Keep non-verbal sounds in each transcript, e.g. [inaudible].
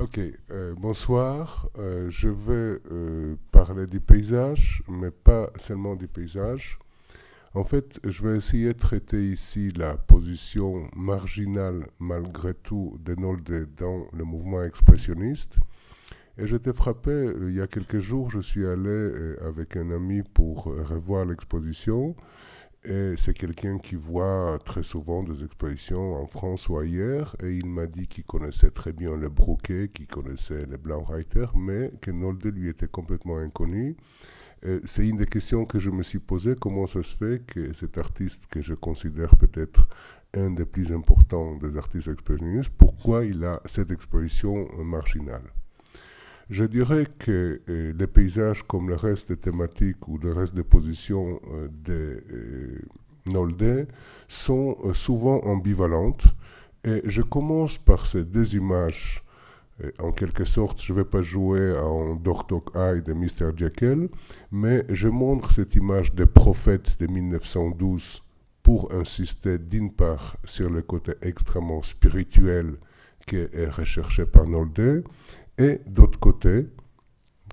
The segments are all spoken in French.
Ok, euh, bonsoir. Euh, je vais euh, parler du paysage, mais pas seulement du paysage. En fait, je vais essayer de traiter ici la position marginale, malgré tout, de Nolde dans le mouvement expressionniste. Et j'étais frappé, il y a quelques jours, je suis allé avec un ami pour revoir l'exposition. Et c'est quelqu'un qui voit très souvent des expositions en France ou ailleurs. Et il m'a dit qu'il connaissait très bien le Brouquet, qu'il connaissait les Blaunreiter, mais que Nolde lui était complètement inconnu. C'est une des questions que je me suis posées. Comment ça se fait que cet artiste, que je considère peut-être un des plus importants des artistes expressionnistes, pourquoi il a cette exposition marginale? Je dirais que euh, les paysages, comme le reste des thématiques ou le reste des positions euh, de euh, Nolde, sont souvent ambivalentes. Et je commence par ces deux images. En quelque sorte, je ne vais pas jouer en Dr. Eye de Mr. Jekyll, mais je montre cette image des prophètes de 1912 pour insister d'une part sur le côté extrêmement spirituel qui est recherché par Nolde, et d'autre côté,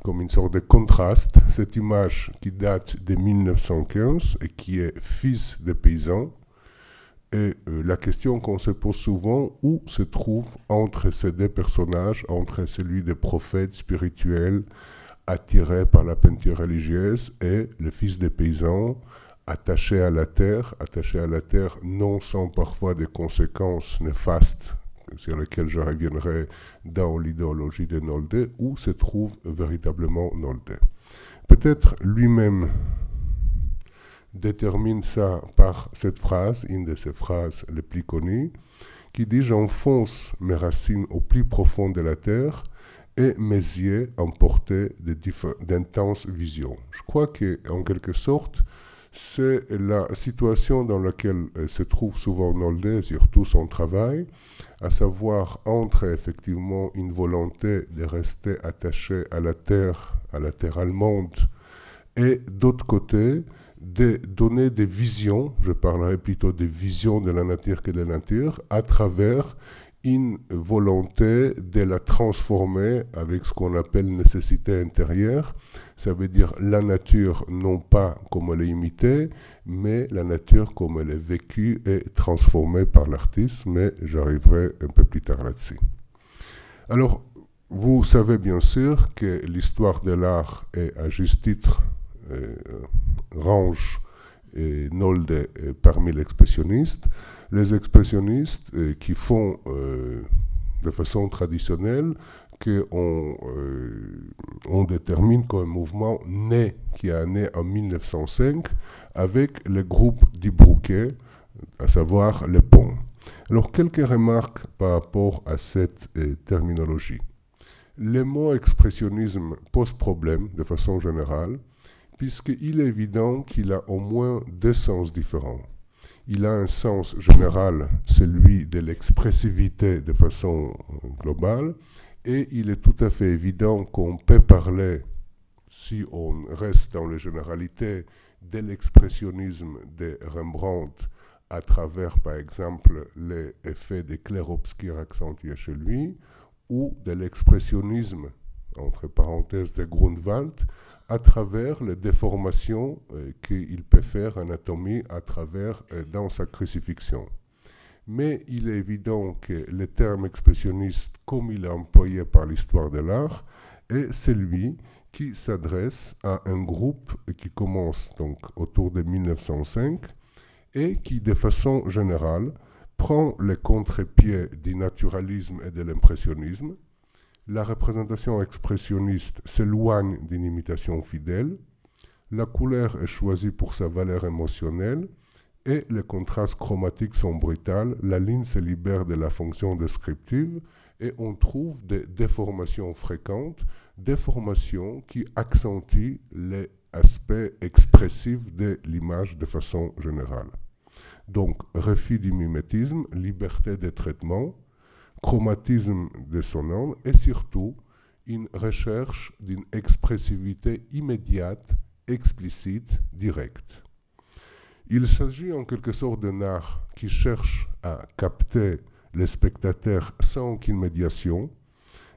comme une sorte de contraste, cette image qui date de 1915 et qui est fils de paysan, et euh, la question qu'on se pose souvent, où se trouve entre ces deux personnages, entre celui des prophètes spirituels attirés par la peinture religieuse et le fils des paysans attaché à la terre, attaché à la terre non sans parfois des conséquences néfastes sur lequel je reviendrai dans l'idéologie de Nolde, où se trouve véritablement Nolde. Peut-être lui-même détermine ça par cette phrase, une de ses phrases les plus connues, qui dit J'enfonce mes racines au plus profond de la terre et mes yeux emportés d'intenses visions. Je crois qu'en quelque sorte, c'est la situation dans laquelle euh, se trouve souvent Nolde, surtout son travail, à savoir entre effectivement une volonté de rester attaché à la terre, à la terre allemande, et d'autre côté, de donner des visions, je parlerai plutôt des visions de la nature que de la nature, à travers une volonté de la transformer avec ce qu'on appelle nécessité intérieure. Ça veut dire la nature non pas comme elle est imitée, mais la nature comme elle est vécue et transformée par l'artiste, mais j'arriverai un peu plus tard là-dessus. Alors, vous savez bien sûr que l'histoire de l'art est à juste titre euh, range et Nolde parmi les expressionnistes les expressionnistes euh, qui font euh, de façon traditionnelle qu'on euh, on détermine comme mouvement né, qui a né en 1905, avec le groupe du Brouquet, à savoir les ponts. Alors, quelques remarques par rapport à cette terminologie. Le mot expressionnisme pose problème de façon générale, puisqu'il est évident qu'il a au moins deux sens différents il a un sens général, celui de l'expressivité de façon globale, et il est tout à fait évident qu'on peut parler, si on reste dans les généralités, de l'expressionnisme de Rembrandt à travers, par exemple, les effets des clairs-obscurs accentués chez lui, ou de l'expressionnisme, entre parenthèses, de Grunewald, à travers les déformations euh, qu'il peut faire anatomie à travers euh, dans sa crucifixion. Mais il est évident que le terme expressionniste, comme il est employé par l'histoire de l'art, est celui qui s'adresse à un groupe qui commence donc autour de 1905 et qui, de façon générale, prend le contre-pied du naturalisme et de l'impressionnisme la représentation expressionniste s'éloigne d'une imitation fidèle, la couleur est choisie pour sa valeur émotionnelle. Et les contrastes chromatiques sont brutals, la ligne se libère de la fonction descriptive. Et on trouve des déformations fréquentes, déformations qui accentuent les aspects expressifs de l'image de façon générale. Donc, refus du mimétisme, liberté de traitement, chromatisme de son âme et surtout une recherche d'une expressivité immédiate, explicite, directe. Il s'agit en quelque sorte d'un art qui cherche à capter les spectateurs sans aucune médiation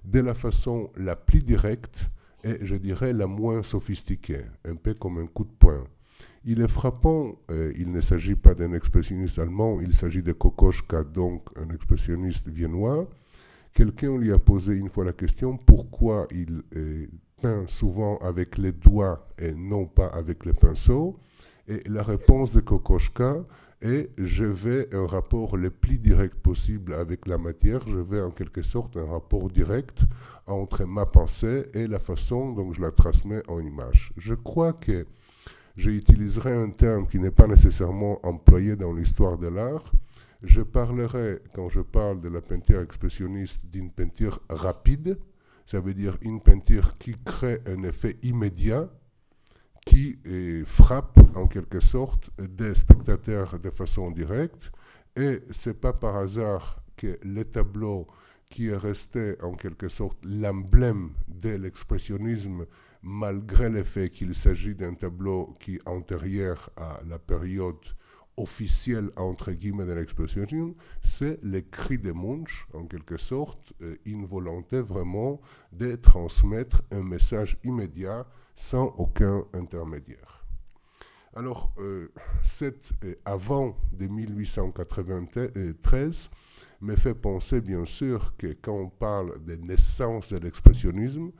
de la façon la plus directe et je dirais la moins sophistiquée, un peu comme un coup de poing. Il est frappant, euh, il ne s'agit pas d'un expressionniste allemand, il s'agit de Kokoschka, donc un expressionniste viennois. Quelqu'un lui a posé une fois la question pourquoi il peint souvent avec les doigts et non pas avec le pinceau. Et la réponse de Kokoschka est je vais un rapport le plus direct possible avec la matière, je vais en quelque sorte un rapport direct entre ma pensée et la façon dont je la transmets en image. Je crois que j'utiliserai un terme qui n'est pas nécessairement employé dans l'histoire de l'art. Je parlerai, quand je parle de la peinture expressionniste, d'une peinture rapide, ça veut dire une peinture qui crée un effet immédiat, qui frappe en quelque sorte des spectateurs de façon directe. Et c'est pas par hasard que les tableaux qui est resté en quelque sorte l'emblème de l'expressionnisme, malgré le fait qu'il s'agit d'un tableau qui est antérieur à la période officielle entre guillemets de l'expressionnisme, c'est le cri de Munch, en quelque sorte, euh, une volonté vraiment de transmettre un message immédiat sans aucun intermédiaire. Alors, euh, c'est euh, avant de 1893, me fait penser bien sûr que quand on parle de naissance de l'expressionnisme,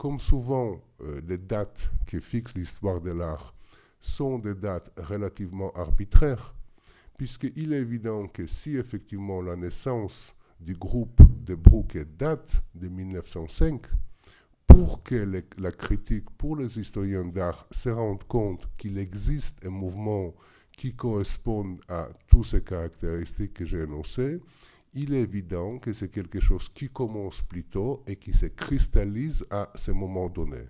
comme souvent euh, les dates qui fixent l'histoire de l'art sont des dates relativement arbitraires, puisqu'il est évident que si effectivement la naissance du groupe de Brooke date de 1905, pour que la critique, pour les historiens d'art se rendent compte qu'il existe un mouvement qui correspond à toutes ces caractéristiques que j'ai énoncées, il est évident que c'est quelque chose qui commence plus tôt et qui se cristallise à ce moment donné.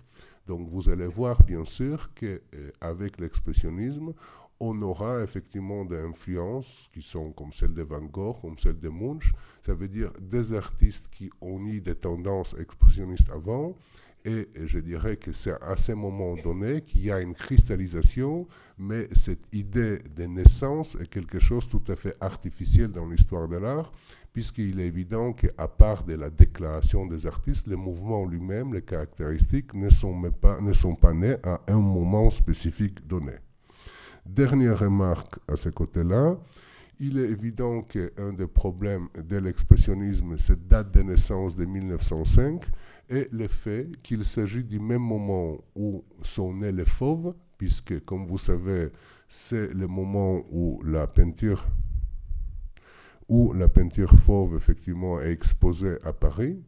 Donc vous allez voir bien sûr qu'avec euh, l'expressionnisme, on aura effectivement des influences qui sont comme celles de Van Gogh, comme celles de Munch. Ça veut dire des artistes qui ont eu des tendances expressionnistes avant et je dirais que c'est à ce moment donné qu'il y a une cristallisation, mais cette idée de naissance est quelque chose tout à fait artificiel dans l'histoire de l'art, puisqu'il est évident qu'à part de la déclaration des artistes, le mouvement lui-même, les caractéristiques ne sont, pas, ne sont pas nées à un moment spécifique donné. Dernière remarque à ce côté-là, il est évident qu'un des problèmes de l'expressionnisme, cette date de naissance de 1905, et le fait qu'il s'agit du même moment où sont nés les fauves, puisque, comme vous savez, c'est le moment où la peinture où la peinture fauve effectivement est exposée à Paris.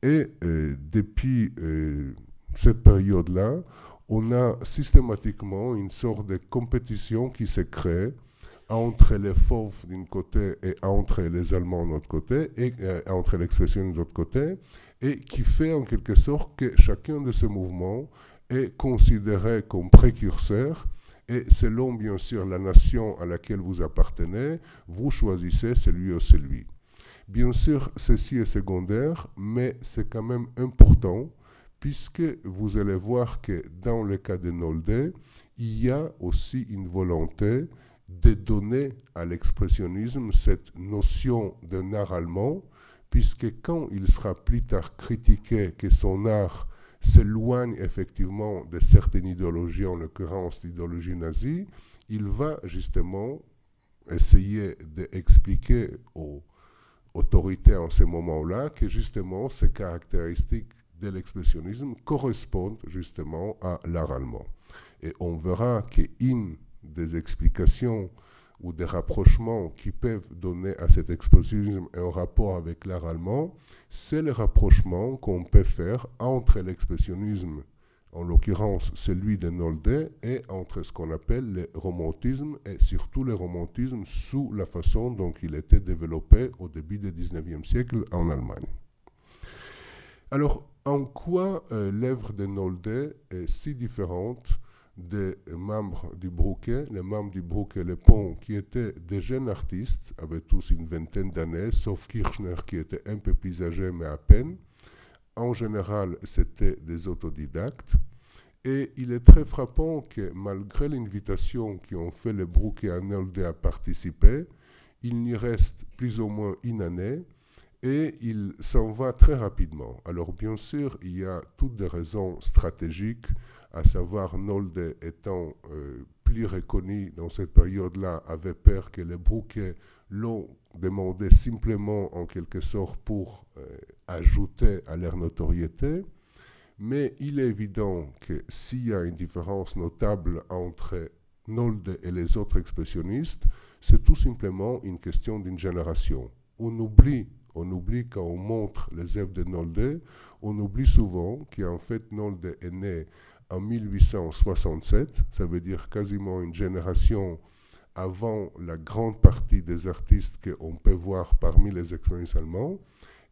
Et euh, depuis euh, cette période-là, on a systématiquement une sorte de compétition qui se crée entre les fauves d'un côté et entre les Allemands de l'autre côté, et euh, entre l'expression de l'autre côté, et qui fait en quelque sorte que chacun de ces mouvements est considéré comme précurseur et selon bien sûr la nation à laquelle vous appartenez, vous choisissez celui ou celui. Bien sûr, ceci est secondaire, mais c'est quand même important puisque vous allez voir que dans le cas de Nolde, il y a aussi une volonté de donner à l'expressionnisme cette notion d'un art allemand puisque quand il sera plus tard critiqué que son art s'éloigne effectivement de certaines idéologies, en l'occurrence l'idéologie nazie, il va justement essayer d'expliquer aux autorités en ce moment-là que justement ces caractéristiques de l'expressionnisme correspondent justement à l'art allemand. Et on verra qu'une des explications ou des rapprochements qui peuvent donner à cet expressionnisme un rapport avec l'art allemand, c'est le rapprochement qu'on peut faire entre l'expressionnisme, en l'occurrence celui de Nolde, et entre ce qu'on appelle le romantisme, et surtout le romantisme sous la façon dont il était développé au début du 19e siècle en Allemagne. Alors, en quoi euh, l'œuvre de Nolde est si différente des membres du Brouquet, les membres du Brouquet Le Pont, qui étaient des jeunes artistes, avaient tous une vingtaine d'années, sauf Kirchner qui était un peu plus âgé, mais à peine. En général, c'était des autodidactes. Et il est très frappant que malgré l'invitation qui ont fait le Brouquet à Nolde à participer, il n'y reste plus ou moins une année. et il s'en va très rapidement. Alors bien sûr, il y a toutes des raisons stratégiques, à savoir Nolde étant euh, plus reconnu dans cette période-là, avait peur que les bouquets l'ont demandé simplement en quelque sorte pour euh, ajouter à leur notoriété. Mais il est évident que s'il y a une différence notable entre Nolde et les autres expressionnistes, c'est tout simplement une question d'une génération. On oublie, on oublie quand on montre les œuvres de Nolde, on oublie souvent qu'en fait Nolde est né en 1867, ça veut dire quasiment une génération avant la grande partie des artistes qu'on peut voir parmi les expressionnistes allemands.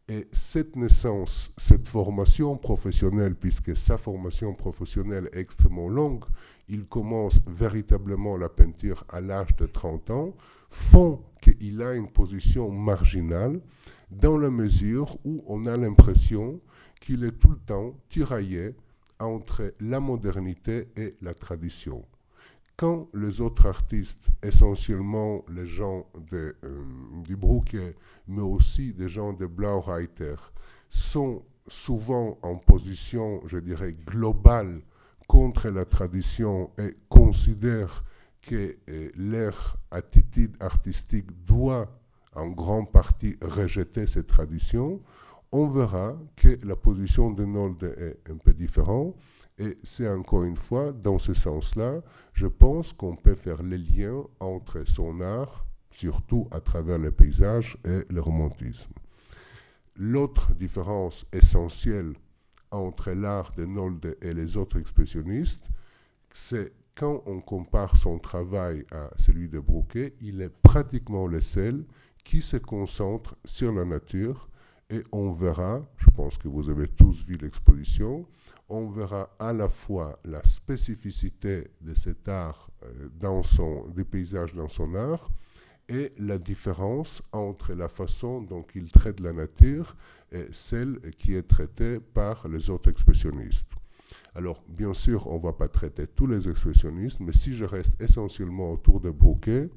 Et cette naissance, cette formation professionnelle, puisque sa formation professionnelle est extrêmement longue, il commence véritablement la peinture à l'âge de 30 ans, font qu'il a une position marginale dans la mesure où on a l'impression qu'il est tout le temps tiraillé entre la modernité et la tradition. Quand les autres artistes, essentiellement les gens de, euh, du Brooke, mais aussi des gens de Blaureiter, sont souvent en position, je dirais, globale contre la tradition et considèrent que euh, leur attitude artistique doit en grande partie rejeter cette tradition, on verra que la position de Nolde est un peu différente et c'est encore une fois, dans ce sens-là, je pense qu'on peut faire les liens entre son art, surtout à travers le paysage et le romantisme. L'autre différence essentielle entre l'art de Nolde et les autres expressionnistes, c'est quand on compare son travail à celui de Brouquet, il est pratiquement le seul qui se concentre sur la nature et on verra, je pense que vous avez tous vu l'exposition, on verra à la fois la spécificité de cet art euh, dans son, des paysages dans son art et la différence entre la façon dont il traite la nature et celle qui est traitée par les autres expressionnistes. Alors, bien sûr, on ne va pas traiter tous les expressionnistes, mais si je reste essentiellement autour de Bouquet,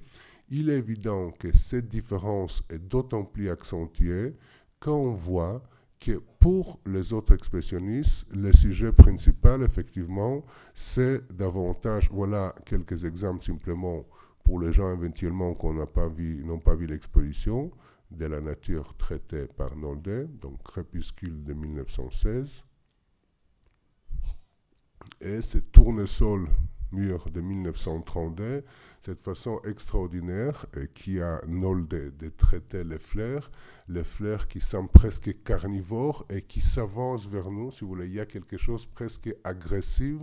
il est évident que cette différence est d'autant plus accentuée quand on voit que pour les autres expressionnistes, le sujet principal, effectivement, c'est davantage, voilà quelques exemples simplement pour les gens éventuellement qui n'ont pas vu, n'ont pas vu l'exposition de la nature traitée par Nolde, donc Crépuscule de 1916. Et ce tournesol mur de 1932, cette façon extraordinaire qui a Nolde de traiter les fleurs, les fleurs qui sont presque carnivores et qui s'avancent vers nous, si vous voulez, il y a quelque chose presque agressif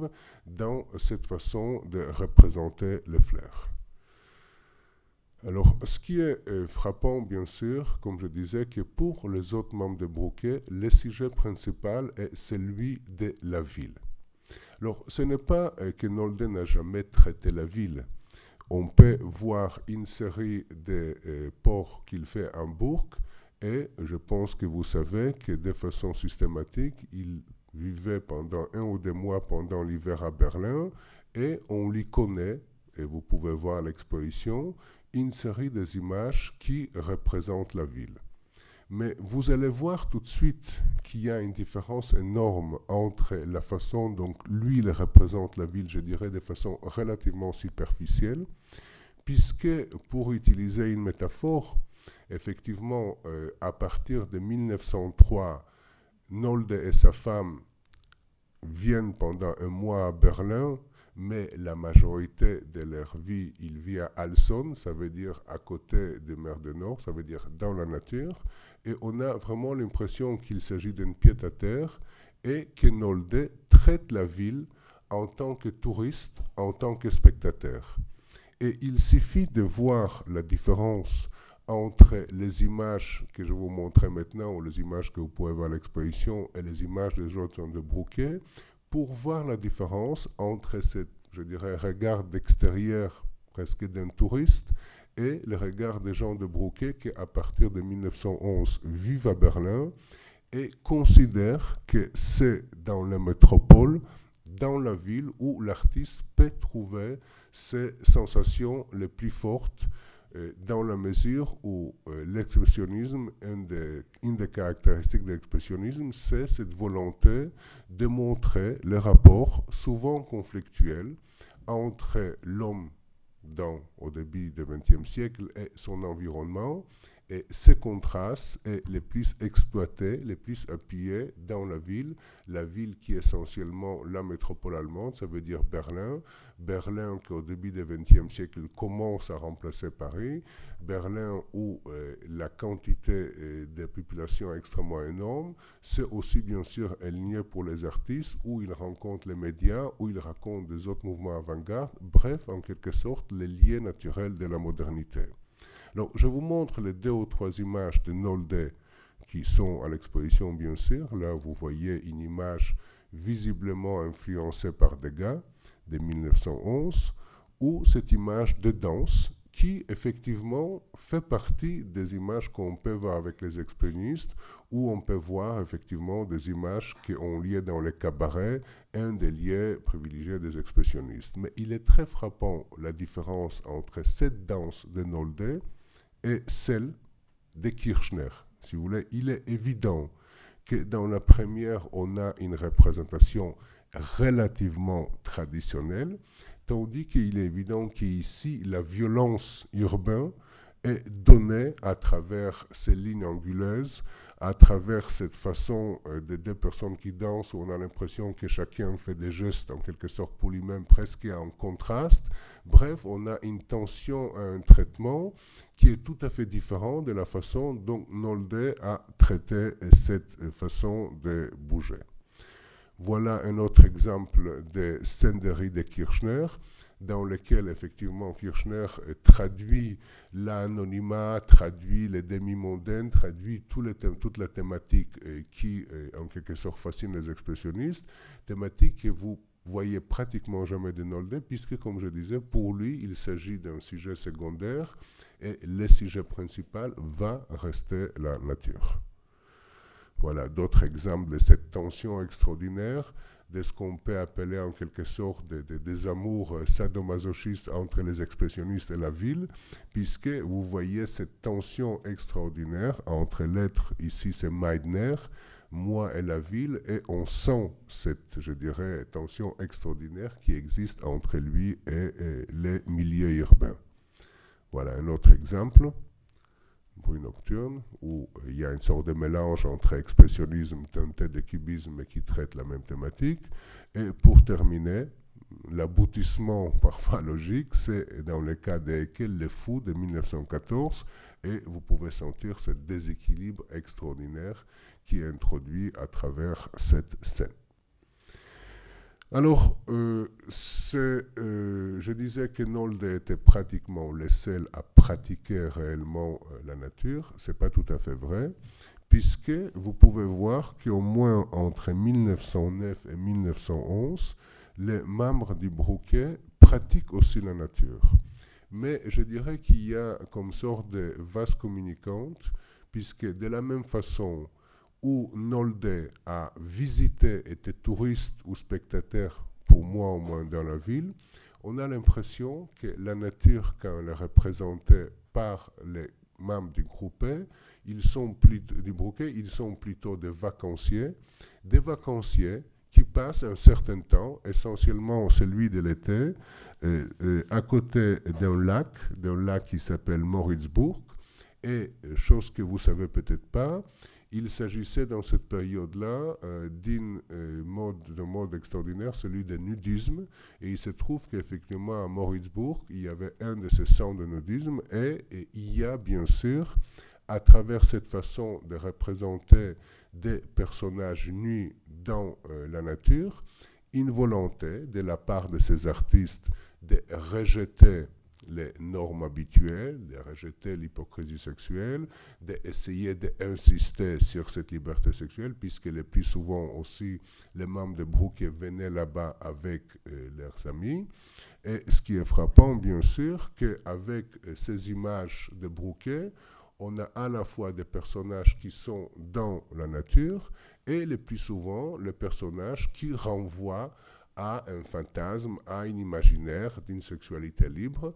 dans cette façon de représenter les fleurs. Alors, ce qui est euh, frappant, bien sûr, comme je disais, que pour les autres membres de Brouquet, le sujet principal est celui de la ville. Alors, ce n'est pas euh, que Nolde n'a jamais traité la ville. On peut voir une série de euh, ports qu'il fait en Bourg, et je pense que vous savez que de façon systématique, il vivait pendant un ou deux mois pendant l'hiver à Berlin, et on lui connaît, et vous pouvez voir l'exposition, une série des images qui représentent la ville. Mais vous allez voir tout de suite qu'il y a une différence énorme entre la façon dont lui il représente la ville, je dirais, de façon relativement superficielle, puisque pour utiliser une métaphore, effectivement, euh, à partir de 1903, Nolde et sa femme viennent pendant un mois à Berlin, mais la majorité de leur vie, ils vivent à Alson, ça veut dire à côté des mers du Nord, ça veut dire dans la nature et on a vraiment l'impression qu'il s'agit d'une pièce à terre et que Nolde traite la ville en tant que touriste, en tant que spectateur. Et il suffit de voir la différence entre les images que je vous montrer maintenant, ou les images que vous pouvez voir à l'exposition, et les images des autres de Brouquet, pour voir la différence entre cette, je dirais, regard d'extérieur presque d'un touriste et le regard des gens de Brouquet qui, à partir de 1911, vivent à Berlin et considèrent que c'est dans la métropole, dans la ville, où l'artiste peut trouver ses sensations les plus fortes euh, dans la mesure où euh, l'expressionnisme, une des, caractéristiques de l'expressionnisme, c'est cette volonté de montrer les rapports souvent conflictuels entre l'homme au début du XXe siècle et son environnement, et ces contrastes est les plus exploités, les plus appuyés dans la ville. La ville qui est essentiellement la métropole allemande, ça veut dire Berlin. Berlin qui au début du XXe siècle commence à remplacer Paris. Berlin où euh, la quantité euh, de population est extrêmement énorme. C'est aussi bien sûr un lieu pour les artistes où ils rencontrent les médias, où ils racontent des autres mouvements avant-garde. Bref, en quelque sorte, les liens naturels de la modernité. Donc, je vous montre les deux ou trois images de Nolde qui sont à l'exposition, bien sûr. Là, vous voyez une image visiblement influencée par Degas de 1911, ou cette image de danse qui, effectivement, fait partie des images qu'on peut voir avec les expressionnistes, où on peut voir, effectivement, des images qui ont lieu dans les cabarets, un des lieux privilégiés des expressionnistes. Mais il est très frappant la différence entre cette danse de Nolde et celle de Kirchner. Si vous voulez, il est évident que dans la première, on a une représentation relativement traditionnelle, tandis qu'il est évident qu'ici, la violence urbaine est donnée à travers ces lignes anguleuses, à travers cette façon euh, de deux personnes qui dansent, où on a l'impression que chacun fait des gestes en quelque sorte pour lui-même, presque en contraste. Bref, on a une tension, un traitement qui est tout à fait différent de la façon dont Nolde a traité cette façon de bouger. Voilà un autre exemple de scènerie de Kirchner dans lequel effectivement Kirchner traduit l'anonymat, traduit les demi-mondaines, traduit les toute la thématique euh, qui euh, en quelque sorte fascine les expressionnistes, thématique que vous voyez pratiquement jamais de Nolde, puisque comme je disais, pour lui, il s'agit d'un sujet secondaire et le sujet principal va rester la nature. Voilà d'autres exemples de cette tension extraordinaire de ce qu'on peut appeler en quelque sorte des amours sadomasochistes entre les expressionnistes et la ville, puisque vous voyez cette tension extraordinaire entre l'être, ici c'est Meidner, moi et la ville, et on sent cette, je dirais, tension extraordinaire qui existe entre lui et les milieux urbains. Voilà un autre exemple bruit nocturne, où il y a une sorte de mélange entre expressionnisme teinté de cubisme qui traite la même thématique. Et pour terminer, l'aboutissement [laughs] parfois logique, c'est dans le cas d'Ekel, Le Fou de 1914, et vous pouvez sentir ce déséquilibre extraordinaire qui est introduit à travers cette scène. Alors, euh, euh, je disais que Nolde était pratiquement le seul à pratiquer réellement euh, la nature. Ce n'est pas tout à fait vrai, puisque vous pouvez voir qu'au moins entre 1909 et 1911, les membres du Brouquet pratiquent aussi la nature. Mais je dirais qu'il y a comme sorte de vase communicante, puisque de la même façon où Nolde a visité, était touriste ou spectateur, pour moi au moins dans la ville, on a l'impression que la nature, quand elle est représentée par les membres du groupe, ils sont plutôt, du bouquet, ils sont plutôt des vacanciers, des vacanciers qui passent un certain temps, essentiellement celui de l'été, euh, euh, à côté d'un lac, d'un lac qui s'appelle Moritzburg, et chose que vous savez peut-être pas, il s'agissait dans cette période-là euh, d'un euh, mode, mode extraordinaire, celui du nudisme. Et il se trouve qu'effectivement à Moritzburg, il y avait un de ces centres de nudisme. Et, il y a bien sûr, à travers cette façon de représenter des personnages nus dans euh, la nature, une volonté de la part de ces artistes de rejeter les normes habituelles, de rejeter l'hypocrisie sexuelle, d'essayer d'insister sur cette liberté sexuelle, puisque le plus souvent aussi les membres de Brouquet venaient là-bas avec euh, leurs amis. Et ce qui est frappant, bien sûr, qu'avec euh, ces images de Brouquet, on a à la fois des personnages qui sont dans la nature et le plus souvent les personnages qui renvoient à un fantasme, à un imaginaire d'une sexualité libre.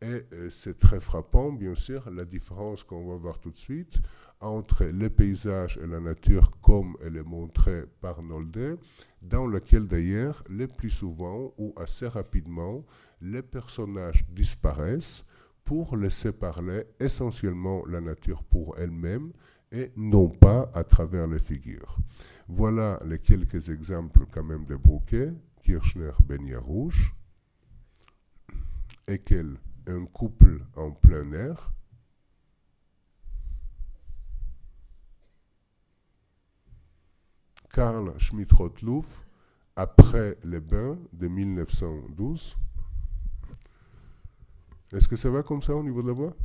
Et euh, c'est très frappant, bien sûr, la différence qu'on va voir tout de suite entre les paysages et la nature comme elle est montrée par Nolde, dans lequel d'ailleurs, le plus souvent ou assez rapidement, les personnages disparaissent pour laisser parler essentiellement la nature pour elle-même et non pas à travers les figures. Voilà les quelques exemples quand même de Brouquet, Kirchner, Benia Rouge, et quel un couple en plein air. Karl Schmidt-Rottluff, après les bains de 1912. Est-ce que ça va comme ça au niveau de la voix?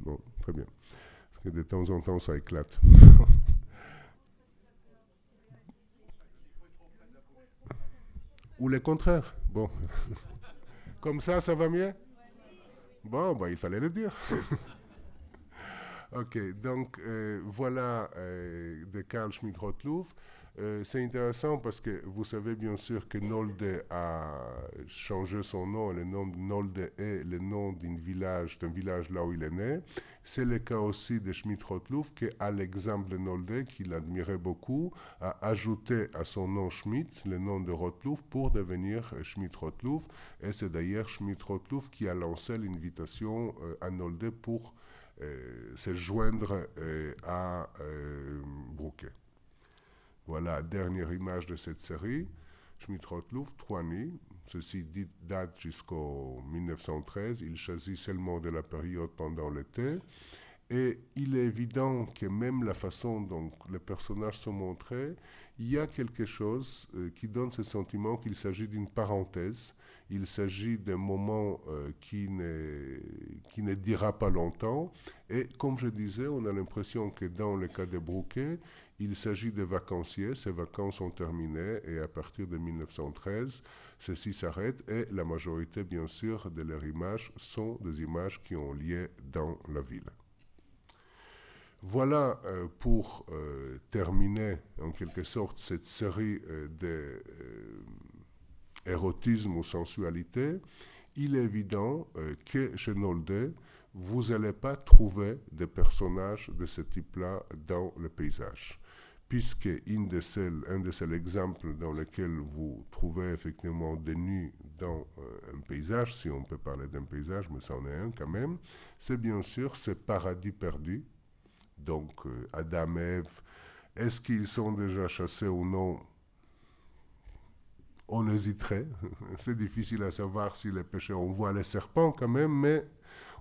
Bon, très bien. Parce que de temps en temps, ça éclate. [laughs] Ou le contraire. Bon. [laughs] Comme ça, ça va mieux? Bon, bah, il fallait le dire. [laughs] ok, donc euh, voilà euh, de Karl Schmidt-Rottluff. Euh, c'est intéressant parce que vous savez bien sûr que Nolde a changé son nom. Le nom de Nolde est le nom d'un village, d'un village là où il est né. C'est le cas aussi de Schmidt-Rottluff qui, à l'exemple de Nolde, qu'il admirait beaucoup, a ajouté à son nom Schmidt le nom de Rottluff pour devenir Schmidt-Rottluff. Et c'est d'ailleurs Schmidt-Rottluff qui a lancé l'invitation euh, à Nolde pour euh, se joindre à Brouquet. Voilà, dernière image de cette série. Schmidt-Rottluff, Troigny. Ceci date jusqu'au 1913. Il choisit seulement de la période pendant l'été. Et il est évident que même la façon dont les personnages sont montrés, il y a quelque chose euh, qui donne ce sentiment qu'il s'agit d'une parenthèse, il s'agit d'un moment euh, qui, qui ne dira pas longtemps. Et comme je disais, on a l'impression que dans le cas de Brouquet, il s'agit de vacanciers, ces vacances sont terminées et à partir de 1913, ceci s'arrête et la majorité, bien sûr, de leurs images sont des images qui ont lieu dans la ville. Voilà euh, pour euh, terminer en quelque sorte cette série euh, d'érotisme ou sensualité. Il est évident que chez Nolde, vous n'allez pas trouver des personnages de ce type-là dans le paysage puisque une de un de ces exemples dans lesquels vous trouvez effectivement des nus dans euh, un paysage, si on peut parler d'un paysage, mais c'en est un quand même, c'est bien sûr ce paradis perdu. Donc euh, Adam et Ève, est-ce qu'ils sont déjà chassés ou non? On hésiterait. [laughs] c'est difficile à savoir si les péchés, on voit les serpents quand même, mais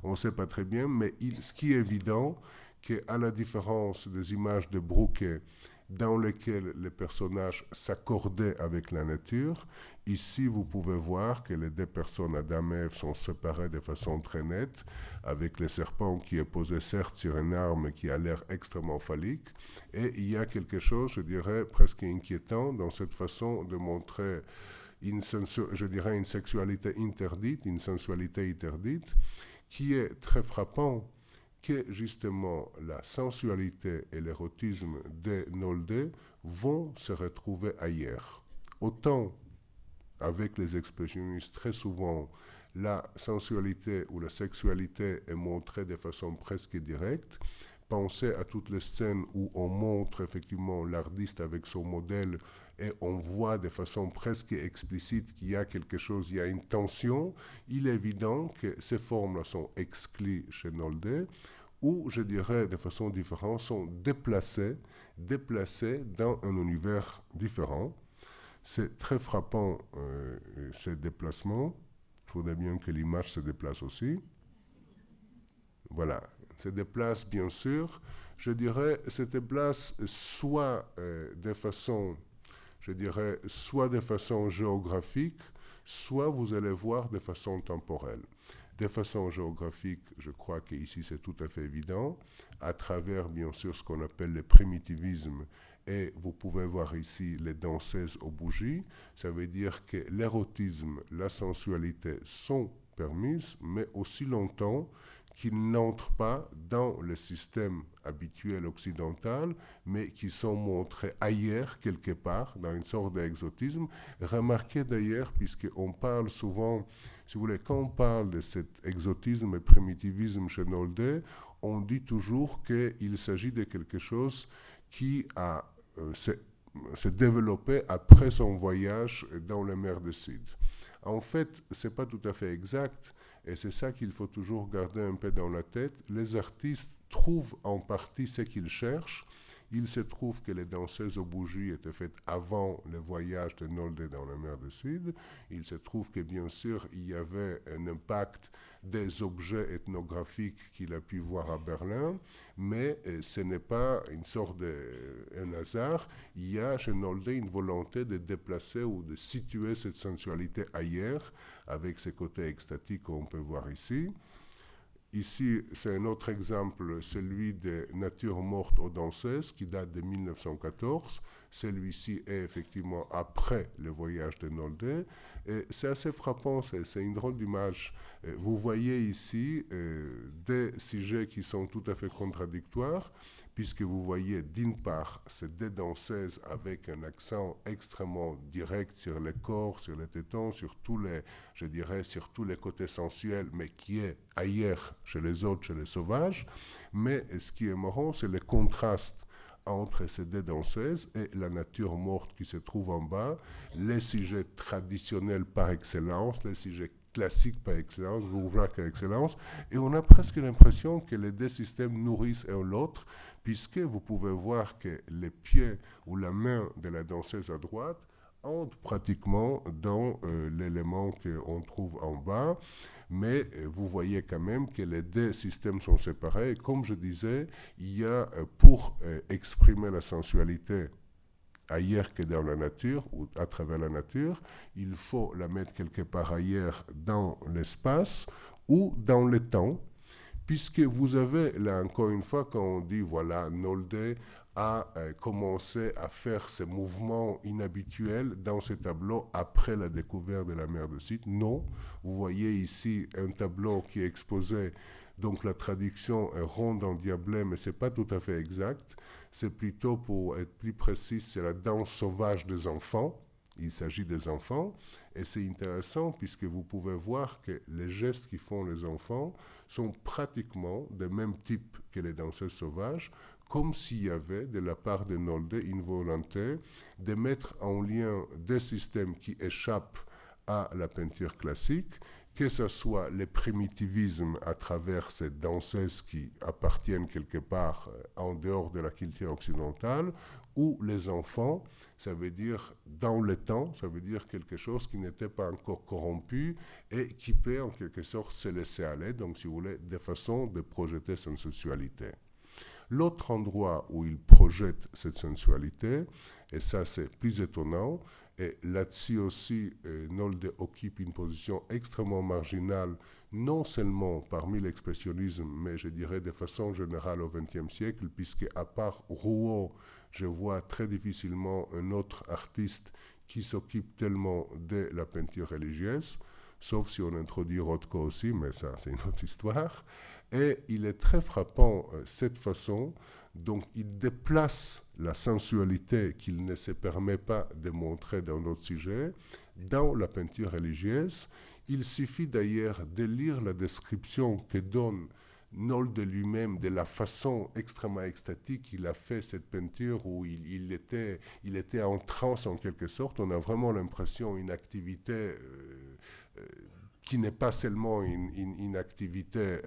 on ne sait pas très bien. Mais ce qui est évident, qu'à la différence des images de Brouquet, dans lequel les personnages s'accordaient avec la nature. Ici, vous pouvez voir que les deux personnes, Adam et Ève, sont séparées de façon très nette, avec le serpent qui est posé certes sur une arme qui a l'air extrêmement phallique. Et il y a quelque chose, je dirais, presque inquiétant dans cette façon de montrer une, je dirais, une sexualité interdite, une sensualité interdite, qui est très frappant que justement la sensualité et l'érotisme de Nolde vont se retrouver ailleurs. Autant avec les expressionnistes, très souvent, la sensualité ou la sexualité est montrée de façon presque directe. Pensez à toutes les scènes où on montre effectivement l'artiste avec son modèle et on voit de façon presque explicite qu'il y a quelque chose, il y a une tension. Il est évident que ces formes-là sont exclues chez Nolde ou je dirais de façon différente, sont déplacés, déplacés dans un univers différent. C'est très frappant euh, ces déplacements. Il faudrait bien que l'image se déplace aussi. Voilà, se déplace bien sûr. Je dirais, se déplace soit euh, de façon, je dirais, soit de façon géographique, soit vous allez voir de façon temporelle de façon géographique, je crois qu'ici c'est tout à fait évident, à travers bien sûr ce qu'on appelle le primitivisme. Et vous pouvez voir ici les danseuses aux bougies. Ça veut dire que l'érotisme, la sensualité sont permise, mais aussi longtemps qu'ils n'entrent pas dans le système habituel occidental, mais qui sont montrés ailleurs, quelque part, dans une sorte d'exotisme. Remarquez d'ailleurs, puisqu'on parle souvent, si vous voulez, quand on parle de cet exotisme et primitivisme chez Nolde, on dit toujours qu'il s'agit de quelque chose qui a, euh, s'est développé après son voyage dans la mer du Sud. En fait, ce n'est pas tout à fait exact. Et c'est ça qu'il faut toujours garder un peu dans la tête. Les artistes trouvent en partie ce qu'ils cherchent. Il se trouve que les danseuses aux bougies étaient faites avant le voyage de Nolde dans la mer du Sud. Il se trouve que bien sûr, il y avait un impact des objets ethnographiques qu'il a pu voir à Berlin, mais euh, ce n'est pas une sorte de un hasard. Il y a chez Nolde une volonté de déplacer ou de situer cette sensualité ailleurs, avec ses côtés extatiques qu'on peut voir ici. Ici, c'est un autre exemple, celui de Nature morte aux danseuses, qui date de 1914. Celui-ci est effectivement après le voyage de Nolde. C'est assez frappant, c'est une drôle d'image. Vous voyez ici euh, des sujets qui sont tout à fait contradictoires, puisque vous voyez d'une part ces deux danseuses avec un accent extrêmement direct sur les corps, sur les tétons, sur tous les, je dirais, sur tous les côtés sensuels, mais qui est ailleurs chez les autres, chez les sauvages. Mais ce qui est marrant, c'est le contraste entre ces deux danseuses et la nature morte qui se trouve en bas, les sujets traditionnels par excellence, les sujets classiques par excellence, Bourgeois par excellence, et on a presque l'impression que les deux systèmes nourrissent l'autre, puisque vous pouvez voir que les pieds ou la main de la danseuse à droite entrent pratiquement dans euh, l'élément qu'on trouve en bas mais euh, vous voyez quand même que les deux systèmes sont séparés. comme je disais, il y a, euh, pour euh, exprimer la sensualité ailleurs que dans la nature ou à travers la nature, il faut la mettre quelque part ailleurs dans l'espace ou dans le temps, puisque vous avez, là encore une fois, quand on dit, voilà, Nolde a euh, commencé à faire ces mouvements inhabituels dans ce tableau après la découverte de la mer de Site. Non, vous voyez ici un tableau qui est exposé, donc la traduction est ronde en diablé, mais ce n'est pas tout à fait exact. C'est plutôt, pour être plus précis, c'est la danse sauvage des enfants. Il s'agit des enfants. Et c'est intéressant puisque vous pouvez voir que les gestes qui font les enfants sont pratiquement des mêmes types que les danseuses sauvages, comme s'il y avait de la part de Nolde une volonté de mettre en lien des systèmes qui échappent à la peinture classique, que ce soit le primitivisme à travers ces danseuses qui appartiennent quelque part euh, en dehors de la culture occidentale, ou les enfants, ça veut dire dans le temps, ça veut dire quelque chose qui n'était pas encore corrompu et qui peut en quelque sorte se laisser aller, donc si vous voulez, des façons de projeter son sexualité. L'autre endroit où il projette cette sensualité, et ça c'est plus étonnant, et là-dessus aussi, euh, Nolde occupe une position extrêmement marginale, non seulement parmi l'expressionnisme, mais je dirais de façon générale au XXe siècle, puisque à part Rouault, je vois très difficilement un autre artiste qui s'occupe tellement de la peinture religieuse, sauf si on introduit Rothko aussi, mais ça c'est une autre histoire. Et il est très frappant euh, cette façon donc il déplace la sensualité qu'il ne se permet pas de montrer dans d'autres sujets dans la peinture religieuse. Il suffit d'ailleurs de lire la description que donne Nolde lui-même de la façon extrêmement extatique qu'il a fait cette peinture où il, était, il était en transe en quelque sorte. On a vraiment l'impression d'une activité euh, euh, qui n'est pas seulement une, activité euh,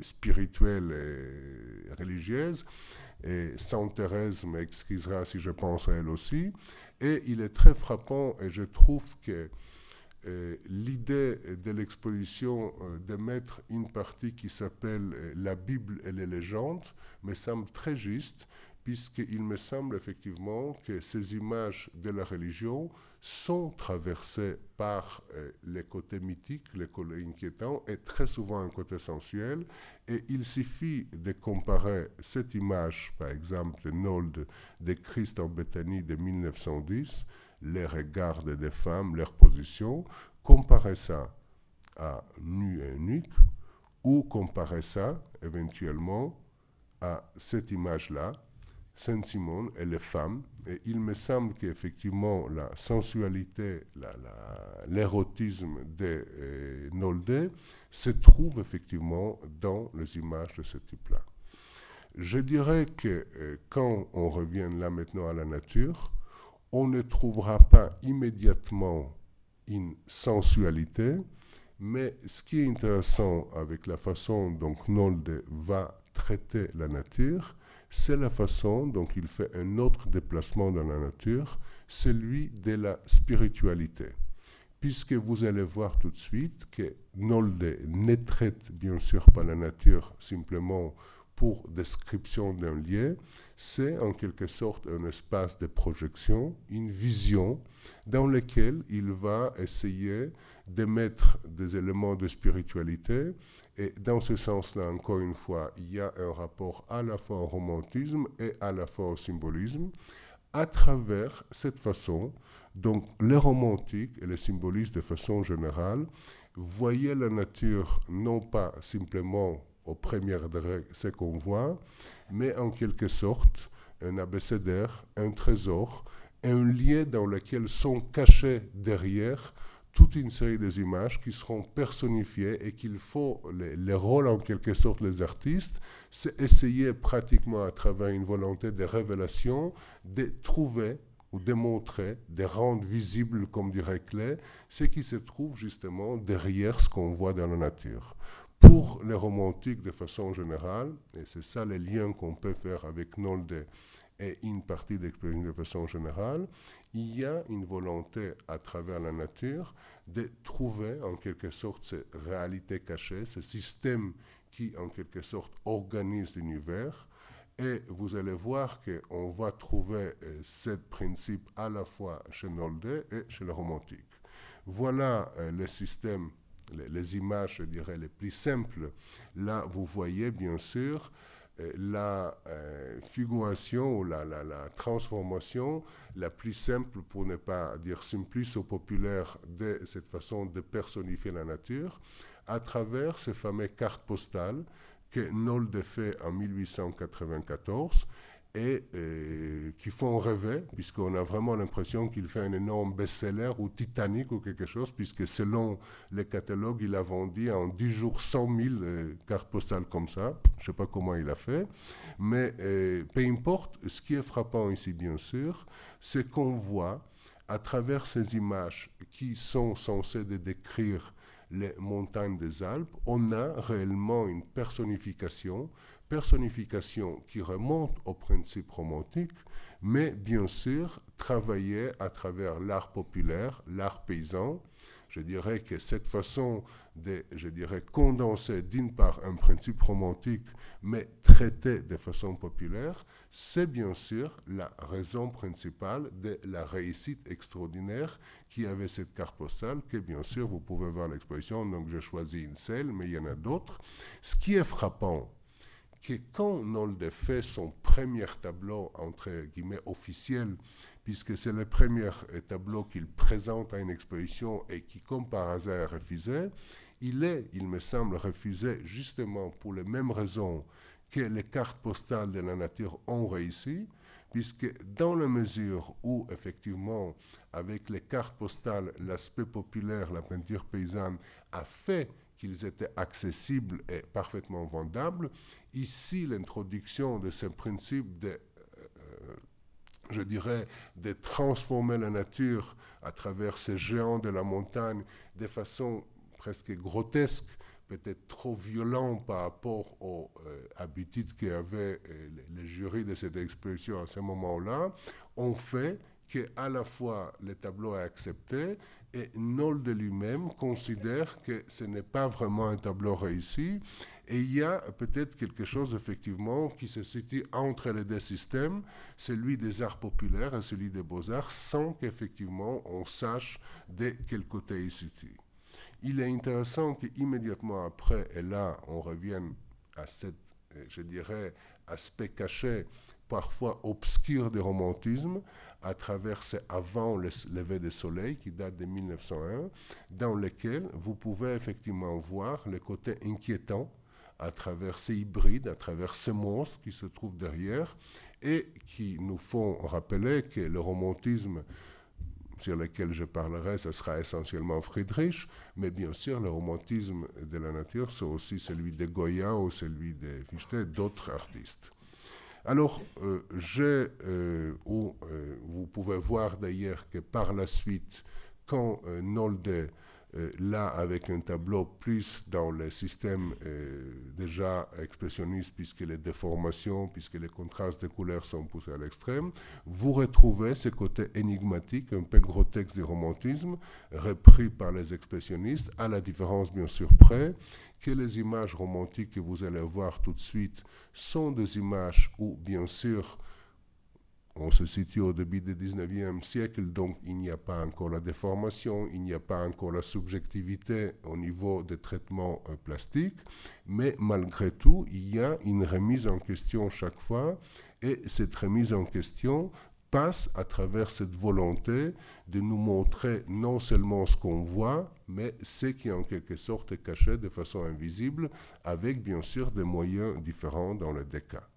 spirituelle et religieuse. Et Sainte Thérèse m'excusera si je pense à elle aussi. Et il est très frappant, et je trouve que euh, l'idée de l'exposition euh, de mettre une partie qui s'appelle La Bible et les légendes me semble très juste, puisqu'il me semble effectivement que ces images de la religion sont traversées par euh, les côtés mythiques, les côtés inquiétants, et très souvent un côté sensuel. Et il suffit de comparer cette image, par exemple, de Nold de Christ en Bethanie de 1910, les regards des femmes, leur position, comparer ça à nu et nuque, ou comparer ça éventuellement à cette image-là, Saint-Simon et les femmes. Et il me semble qu'effectivement, la sensualité, l'érotisme de euh, Nolde se trouve effectivement dans les images de ce type-là. Je dirais que euh, quand on revient là maintenant à la nature, on ne trouvera pas immédiatement une sensualité, mais ce qui est intéressant avec la façon dont Nolde va traiter la nature, c'est la façon dont il fait un autre déplacement dans la nature, celui de la spiritualité. Puisque vous allez voir tout de suite que Nolde ne traite bien sûr pas la nature simplement pour description d'un lieu, c'est en quelque sorte un espace de projection, une vision dans lequel il va essayer de mettre des éléments de spiritualité. Et dans ce sens-là, encore une fois, il y a un rapport à la fois au romantisme et à la fois au symbolisme à travers cette façon. Donc les romantiques et les symbolistes de façon générale voyaient la nature non pas simplement au premier degré ce qu'on voit, mais en quelque sorte un abécédaire, un trésor, un lieu dans lequel sont cachés derrière toute une série des images qui seront personnifiées et qu'il faut, les, les, rôles en quelque sorte les artistes, c'est essayer pratiquement à travers une volonté de révélation de trouver ou de montrer, de rendre visible, comme dirait Clé, ce qui se trouve justement derrière ce qu'on voit dans la nature. Pour les romantiques de façon générale, et c'est ça les liens qu'on peut faire avec Nolde et une partie d'expérience de façon générale, il y a une volonté à travers la nature de trouver en quelque sorte ces réalités cachées, ce système qui en quelque sorte organise l'univers. Et vous allez voir qu'on va trouver euh, ce principe à la fois chez Nolde et chez le romantique. Voilà euh, le système les, images, je dirais, les plus simples. Là, vous voyez bien sûr euh, la euh, figuration ou la, la, transformation la plus simple, pour ne pas dire simpliste ou populaire, de cette façon de personnifier la nature, à travers ces fameuses cartes postales que Nolde fait en 1894 et euh, qui font rêver, puisqu'on a vraiment l'impression qu'il fait un énorme best-seller ou Titanic ou quelque chose, puisque selon les catalogues, il a vendu en 10 jours 100 000 euh, cartes postales comme ça. Je ne sais pas comment il a fait, mais euh, peu importe, ce qui est frappant ici, bien sûr, c'est qu'on voit à travers ces images qui sont censées décrire les montagnes des Alpes, on a réellement une personnification personnification qui remonte au principe romantique, mais bien sûr travailler à travers l'art populaire, l'art paysan. Je dirais que cette façon de, je dirais, condenser d'une part un principe romantique, mais traiter de façon populaire, c'est bien sûr la raison principale de la réussite extraordinaire qui avait cette carte postale, que bien sûr vous pouvez voir l'exposition, donc j'ai choisi une seule, mais il y en a d'autres. Ce qui est frappant que quand Nolde fait son premier tableau, entre guillemets, officiel, puisque c'est le premier tableau qu'il présente à une exposition et qui, comme par hasard, est refusé, il est, il me semble, refusé justement pour les mêmes raisons que les cartes postales de la nature ont réussi, puisque dans la mesure où, effectivement, avec les cartes postales, l'aspect populaire, la peinture paysanne a fait qu'ils étaient accessibles et parfaitement vendables. Ici, l'introduction de ce principe de, je dirais, de transformer la nature à travers ces géants de la montagne de façon presque grotesque, peut-être trop violent par rapport aux euh, habitudes qu'avaient euh, les, jurys de cette exposition à ce moment-là, ont fait qu'à la fois le tableau est accepté et Nolde lui-même considère que ce n'est pas vraiment un tableau réussi. Et il y a peut-être quelque chose effectivement qui se situe entre les deux systèmes, celui des arts populaires et celui des beaux-arts, sans qu'effectivement on sache de quel côté il se situe. Il est intéressant qu'immédiatement après, et là on revient à cet, je dirais, aspect caché parfois obscur du romantisme, à travers ces avant le lever du soleil qui date de 1901, dans lesquels vous pouvez effectivement voir le côté inquiétant à travers ces hybrides, à travers ces monstres qui se trouvent derrière et qui nous font rappeler que le romantisme sur lequel je parlerai, ce sera essentiellement Friedrich, mais bien sûr, le romantisme de la nature, c'est aussi celui de Goya ou celui de Fichte, d'autres artistes. Alors, euh, euh, euh, vous pouvez voir d'ailleurs que par la suite, quand Nolde euh, là avec un tableau plus dans le système euh, déjà expressionniste, puisque les déformations, puisque les contrastes de couleurs sont poussés à l'extrême, vous retrouvez ce côté énigmatique, un peu grotesque du romantisme, repris par les expressionnistes, à la différence bien sûr près que les images romantiques que vous allez voir tout de suite sont des images où bien sûr on se situe au début du 19e siècle, donc il n'y a pas encore la déformation, il n'y a pas encore la subjectivité au niveau des traitements euh, plastiques, mais malgré tout, il y a une remise en question chaque fois, et cette remise en question passe à travers cette volonté de nous montrer non seulement ce qu'on voit, mais ce qui en quelque sorte est caché de façon invisible, avec bien sûr des moyens différents dans les deux cas.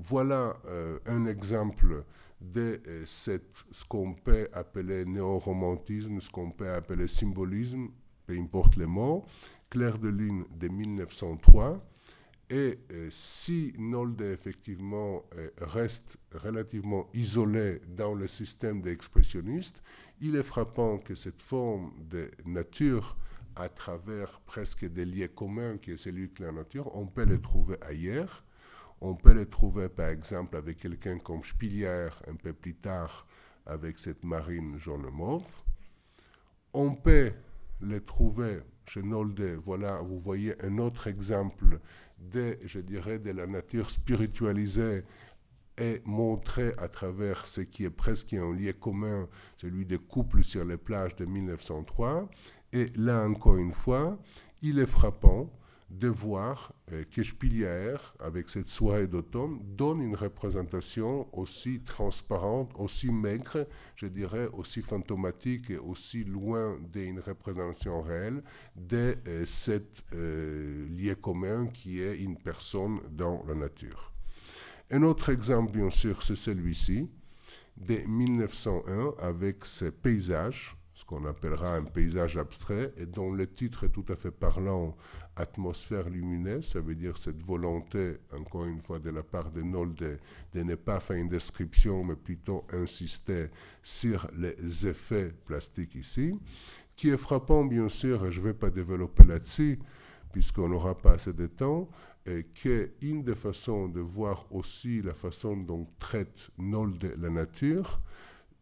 Voilà euh, un exemple de euh, ce qu'on peut appeler néo-romantisme, ce qu'on peut appeler symbolisme, peu importe les mots, Claire de Lune de 1903. Et euh, si Nolde effectivement reste relativement isolé dans le système des expressionnistes, il est frappant que cette forme de nature, à travers presque des liens communs qui est celui de la nature, on peut le trouver ailleurs. On peut les trouver par exemple avec quelqu'un comme Spilier un peu plus tard avec cette marine jaune-mauve. On peut les trouver chez Nolde. Voilà, vous voyez un autre exemple de, je dirais, de la nature spiritualisée et montrée à travers ce qui est presque un lien commun, celui des couples sur les plages de 1903. Et là encore une fois, il est frappant de voir euh, que Spilier, avec cette soirée d'automne, donne une représentation aussi transparente, aussi maigre, je dirais aussi fantomatique et aussi loin d'une représentation réelle de euh, cet euh, lien commun qui est une personne dans la nature. Un autre exemple, bien sûr, c'est celui-ci, de 1901, avec ces paysages ce qu'on appellera un paysage abstrait, et dont le titre est tout à fait parlant, Atmosphère lumineuse, ça veut dire cette volonté, encore une fois, de la part de Nolde, de ne pas faire une description, mais plutôt insister sur les effets plastiques ici, qui est frappant, bien sûr, et je ne vais pas développer là-dessus, puisqu'on n'aura pas assez de temps, et qu'une des façons de voir aussi la façon dont traite Nolde la nature,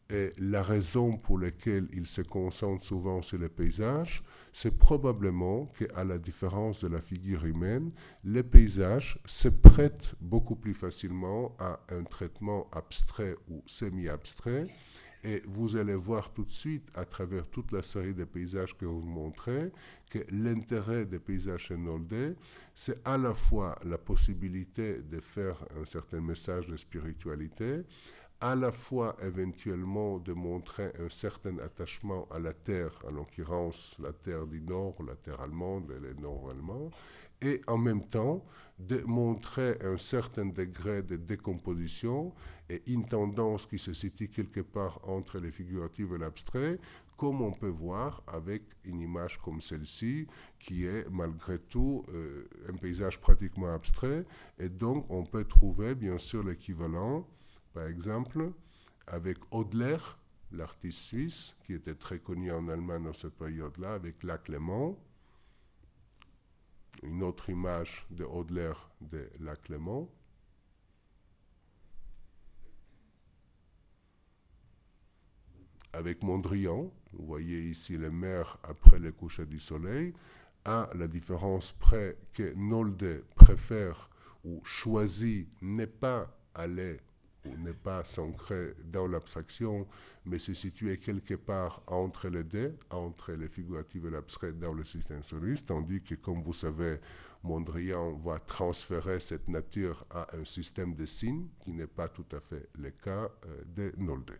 et la raison pour laquelle il se concentre souvent sur les paysages, c'est probablement qu'à la différence de la figure humaine, les paysages se prêtent beaucoup plus facilement à un traitement abstrait ou semi-abstrait. Et vous allez voir tout de suite, à travers toute la série de paysages que vous montrez, que l'intérêt des paysages chez Nolde, c'est à la fois la possibilité de faire un certain message de spiritualité, à la fois éventuellement de montrer un certain attachement à la terre, en l'occurrence la terre du Nord, la terre allemande et les Nord-allemands, et en même temps de montrer un certain degré de décomposition et une tendance qui se situe quelque part entre les figuratives et l'abstrait, comme on peut voir avec une image comme celle-ci, qui est malgré tout euh, un paysage pratiquement abstrait, et donc on peut trouver bien sûr l'équivalent par exemple, avec Audler, l'artiste suisse, qui était très connu en Allemagne dans cette période-là, avec La Clément. Une autre image de Audler de La Clément. Avec Mondrian, vous voyez ici les mers après le coucher du soleil, à la différence près que Nolde préfère ou choisit n'est pas aller n'est pas ancré dans l'abstraction, mais se situe quelque part entre les deux, entre le figuratif et l'abstrait dans le système soliste, tandis que, comme vous savez, Mondrian va transférer cette nature à un système de signes, qui n'est pas tout à fait le cas euh, de Nolde.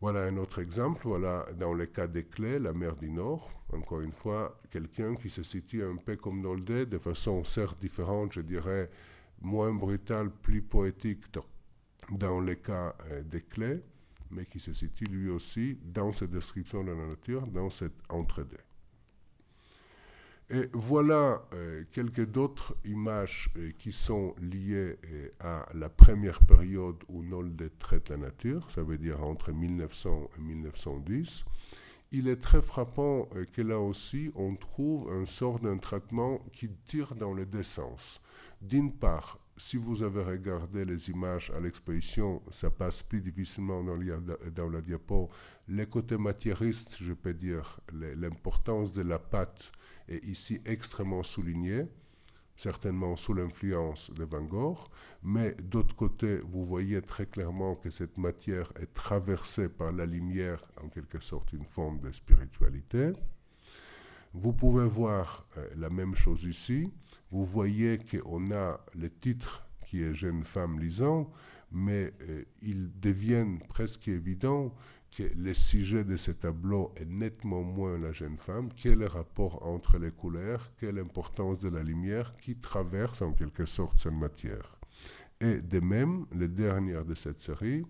Voilà un autre exemple. Voilà, dans le cas des clés, la mer du Nord, encore une fois, quelqu'un qui se situe un peu comme Nolde, de façon certes différente, je dirais, moins brutale, plus poétique dans le cas euh, des clés, mais qui se situe lui aussi dans cette description de la nature, dans cet entre-deux. Et voilà euh, quelques d'autres images euh, qui sont liées à la première période où Nolde traite la nature, ça veut dire entre 1900 et 1910. Il est très frappant que là aussi on trouve un sort d'un traitement qui tire dans les deux sens. D'une part, si vous avez regardé les images à l'exposition, ça passe plus difficilement dans, la diapo. Les côtés matiéristes, je peux dire, l'importance de la pâte est ici extrêmement souligné, certainement sous l'influence de Van Gogh, mais d'autre côté, vous voyez très clairement que cette matière est traversée par la lumière, en quelque sorte une forme de spiritualité. Vous pouvez voir euh, la même chose ici. Vous voyez qu'on a le titre qui est Jeune femme lisant, mais euh, ils deviennent presque évidents que le sujet de ce tableau est nettement moins la jeune femme, quel est le rapport entre les couleurs, quelle l'importance de la lumière qui traverse en quelque sorte cette matière. Et de même, le dernier de cette série,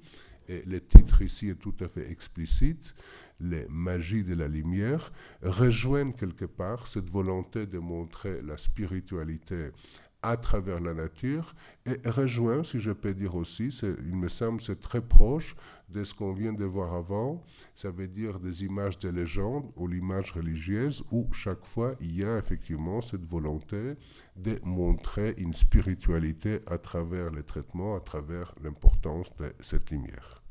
et le titre ici est tout à fait explicite, les magies de la lumière, rejoignent quelque part cette volonté de montrer la spiritualité à travers la nature et rejoint, si je peux dire aussi, il me semble c'est très proche de ce qu'on vient de voir avant, ça veut dire des images de légende ou l'image religieuse où chaque fois il y a effectivement cette volonté de montrer une spiritualité à travers les traitements, à travers l'importance de cette lumière.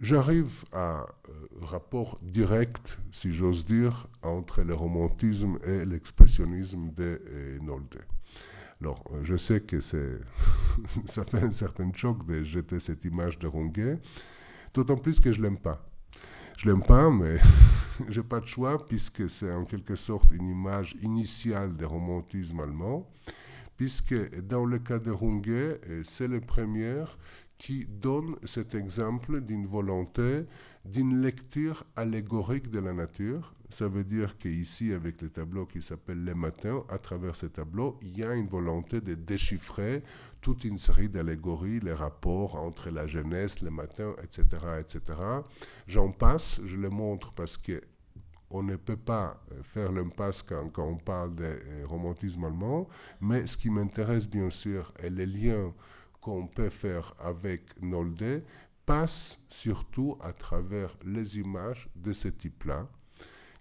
J'arrive à un euh, rapport direct, si j'ose dire, entre le romantisme et l'expressionnisme de euh, Nolde. Alors, euh, je sais que [laughs] ça fait un certain choc de jeter cette image de Ronguet, d'autant plus que je l'aime pas. Je l'aime pas, mais [laughs] j'ai pas de choix puisque c'est en quelque sorte une image initiale du romantisme allemand, puisque dans le cas de Runge, c'est le premier qui donne cet exemple d'une volonté, d'une lecture allégorique de la nature. Ça veut dire qu'ici, avec le tableau qui s'appelle Les Matins, à travers ce tableau, il y a une volonté de déchiffrer toute une série d'allégories, les rapports entre la jeunesse, les matins, etc. etc. J'en passe, je le montre parce que on ne peut pas faire l'impasse quand, quand, on parle de euh, romantisme allemand, mais ce qui m'intéresse bien sûr est les liens qu'on peut faire avec Nolde passe surtout à travers les images de ce type-là,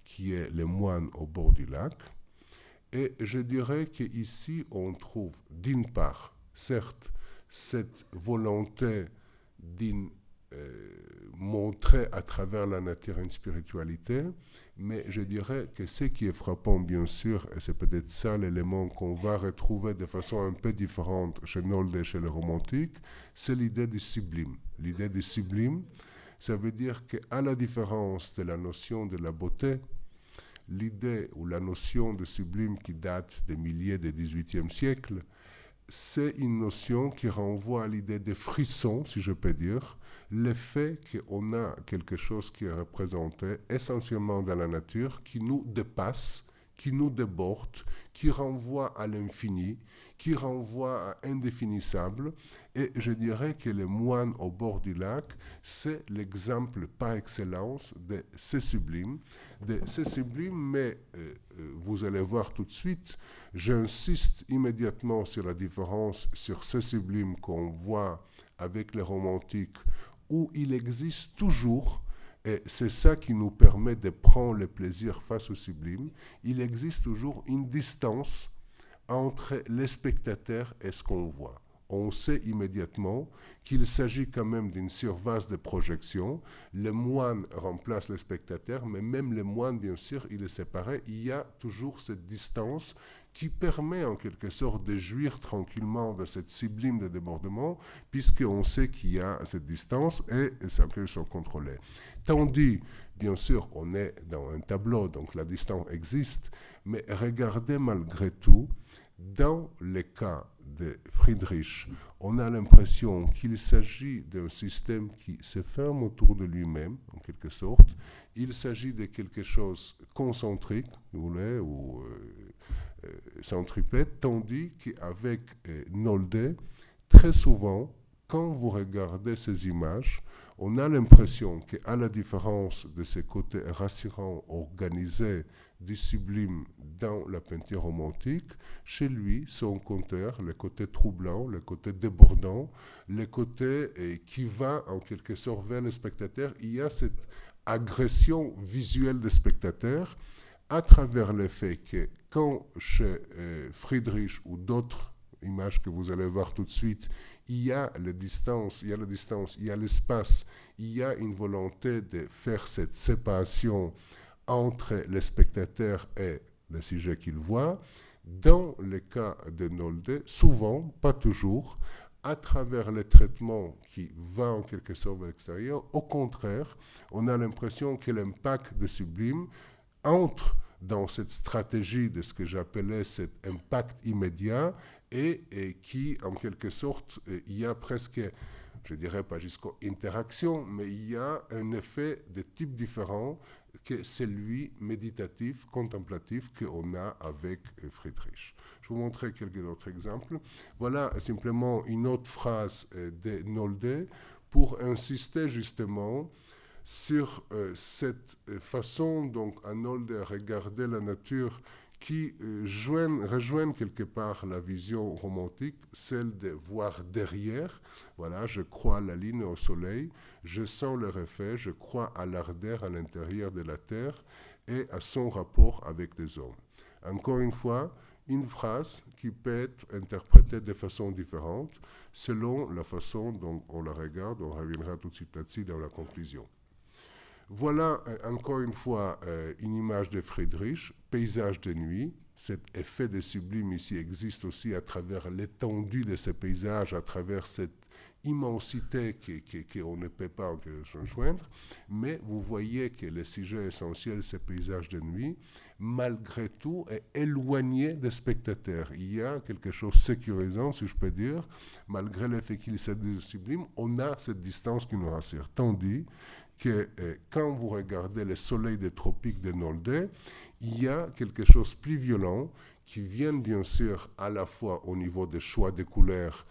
qui est le moine au bord du lac. Et je dirais qu'ici, on trouve d'une part, certes, cette volonté d'une euh, montrer à travers la nature une spiritualité, mais je dirais que ce qui est frappant, bien sûr, et c'est peut-être ça l'élément qu'on va retrouver de façon un peu différente chez Nolde et chez les romantiques, c'est l'idée du sublime. L'idée du sublime, ça veut dire qu'à la différence de la notion de la beauté, l'idée ou la notion de sublime qui date des milliers du XVIIIe siècle, c'est une notion qui renvoie à l'idée des frissons, si je peux dire, le fait qu'on a quelque chose qui est représenté essentiellement dans la nature, qui nous dépasse, qui nous déborde, qui renvoie à l'infini, qui renvoie à indéfinissable. Et je dirais que le moine au bord du lac, c'est l'exemple par excellence de ce sublime. De ce sublime, mais euh, euh, vous allez voir tout de suite, j'insiste immédiatement sur la différence sur ce sublime qu'on voit avec les romantiques où il existe toujours, et c'est ça qui nous permet de prendre le plaisir face au sublime, il existe toujours une distance entre les spectateurs et ce qu'on voit. on sait immédiatement qu'il s'agit quand même d'une surface de projection. Le moine remplace le spectateur, mais même le moine, bien sûr, il est séparé. Il y a toujours cette distance qui permet en quelque sorte de jouir tranquillement de cette sublime de débordement, puisqu'on sait qu'il y a cette distance et c'est un peu contrôlé. Tandis, bien sûr, on est dans un tableau, donc la distance existe, mais regardez malgré tout, dans le cas de Friedrich, on a l'impression qu'il s'agit d'un système qui se ferme autour de lui-même, en quelque sorte. Il s'agit de quelque chose concentrique, vous voulez, ou euh, centripète, tandis qu'avec euh, Nolde, très souvent, quand vous regardez ces images, on a l'impression qu'à la différence de ces côtés rassurants, organisés, du sublime dans la peinture romantique, chez lui son compteur, le côté troublant, le côté débordant, le côté euh, qui va en quelque sorte vers le spectateur, il y a cette agression visuelle des spectateurs à travers le fait que quand chez euh, Friedrich ou d'autres images que vous allez voir tout de suite, il y a la distance, il y a la distance, il y a l'espace, il y a une volonté de faire cette séparation entre le spectateur et le sujet qu'il voit. Dans le cas de Nolde, souvent, pas toujours, à travers le traitement qui va en quelque sorte à l'extérieur, au contraire, on a l'impression que l'impact de Sublime entre dans cette stratégie de ce que j'appelais cet impact immédiat et, qui, en quelque sorte, euh, il y a presque, je dirais pas jusqu'à interaction, mais il y a un effet de type différent que celui méditatif, contemplatif qu'on a avec euh, Friedrich. Je vous montrer quelques autres exemples. Voilà simplement une autre phrase euh, de Nolde pour insister justement sur euh, cette euh, façon donc Arnold de regarder la nature qui euh, quelque part la vision romantique, celle de voir derrière. Voilà, je crois à la ligne au soleil, je sens le reflet, je crois à l'ardeur à l'intérieur de la terre et à son rapport avec les hommes. Encore une fois, une phrase qui peut être interprétée de façon différente selon la façon dont on la regarde. On reviendra tout de suite là-dessus dans la conclusion. Voilà euh, encore une fois euh, une image de Friedrich, paysage de nuit. Cet effet de sublime ici existe aussi à travers l'étendue de ces paysages, à travers cette immensité qu'on ne peut pas joindre. Mais vous voyez que le sujet essentiel, ces paysages de nuit, malgré tout, est éloigné des spectateurs. Il y a quelque chose de sécurisant, si je peux dire, malgré l'effet qu'il s'agit de sublime, on a cette distance qui nous rassure. Tandis que euh, quand vous regardez le soleil des tropiques de Nolde, il y a quelque chose de plus violent qui vient bien sûr à la fois au niveau des choix de couleurs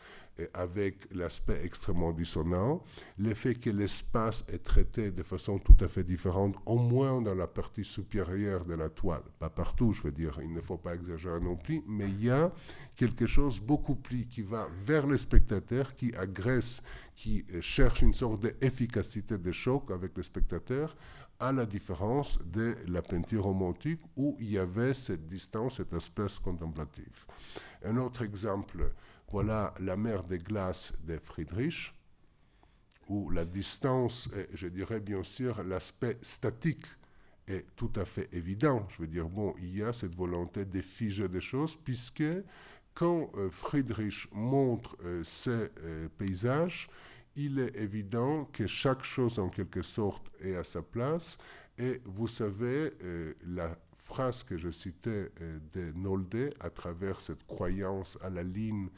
avec l'aspect extrêmement dissonant, le fait que l'espace est traité de façon tout à fait différente, au moins dans la partie supérieure de la toile. Pas partout, je veux dire, il ne faut pas exagérer non plus, mais il y a quelque chose beaucoup plus qui va vers le spectateur, qui agresse, qui cherche une sorte d'efficacité de choc avec le spectateur, à la différence de la peinture romantique où il y avait cette distance, cet espace contemplatif. Un autre exemple, voilà la mer des glaces de Friedrich, où la distance, je dirais bien sûr l'aspect statique est tout à fait évident. Je veux dire, bon, il y a cette volonté de figer des choses, puisque quand euh, Friedrich montre euh, ces euh, paysages, il est évident que chaque chose en quelque sorte est à sa place. Et vous savez, la phrase que je citais de Nolde à travers cette croyance à la ligne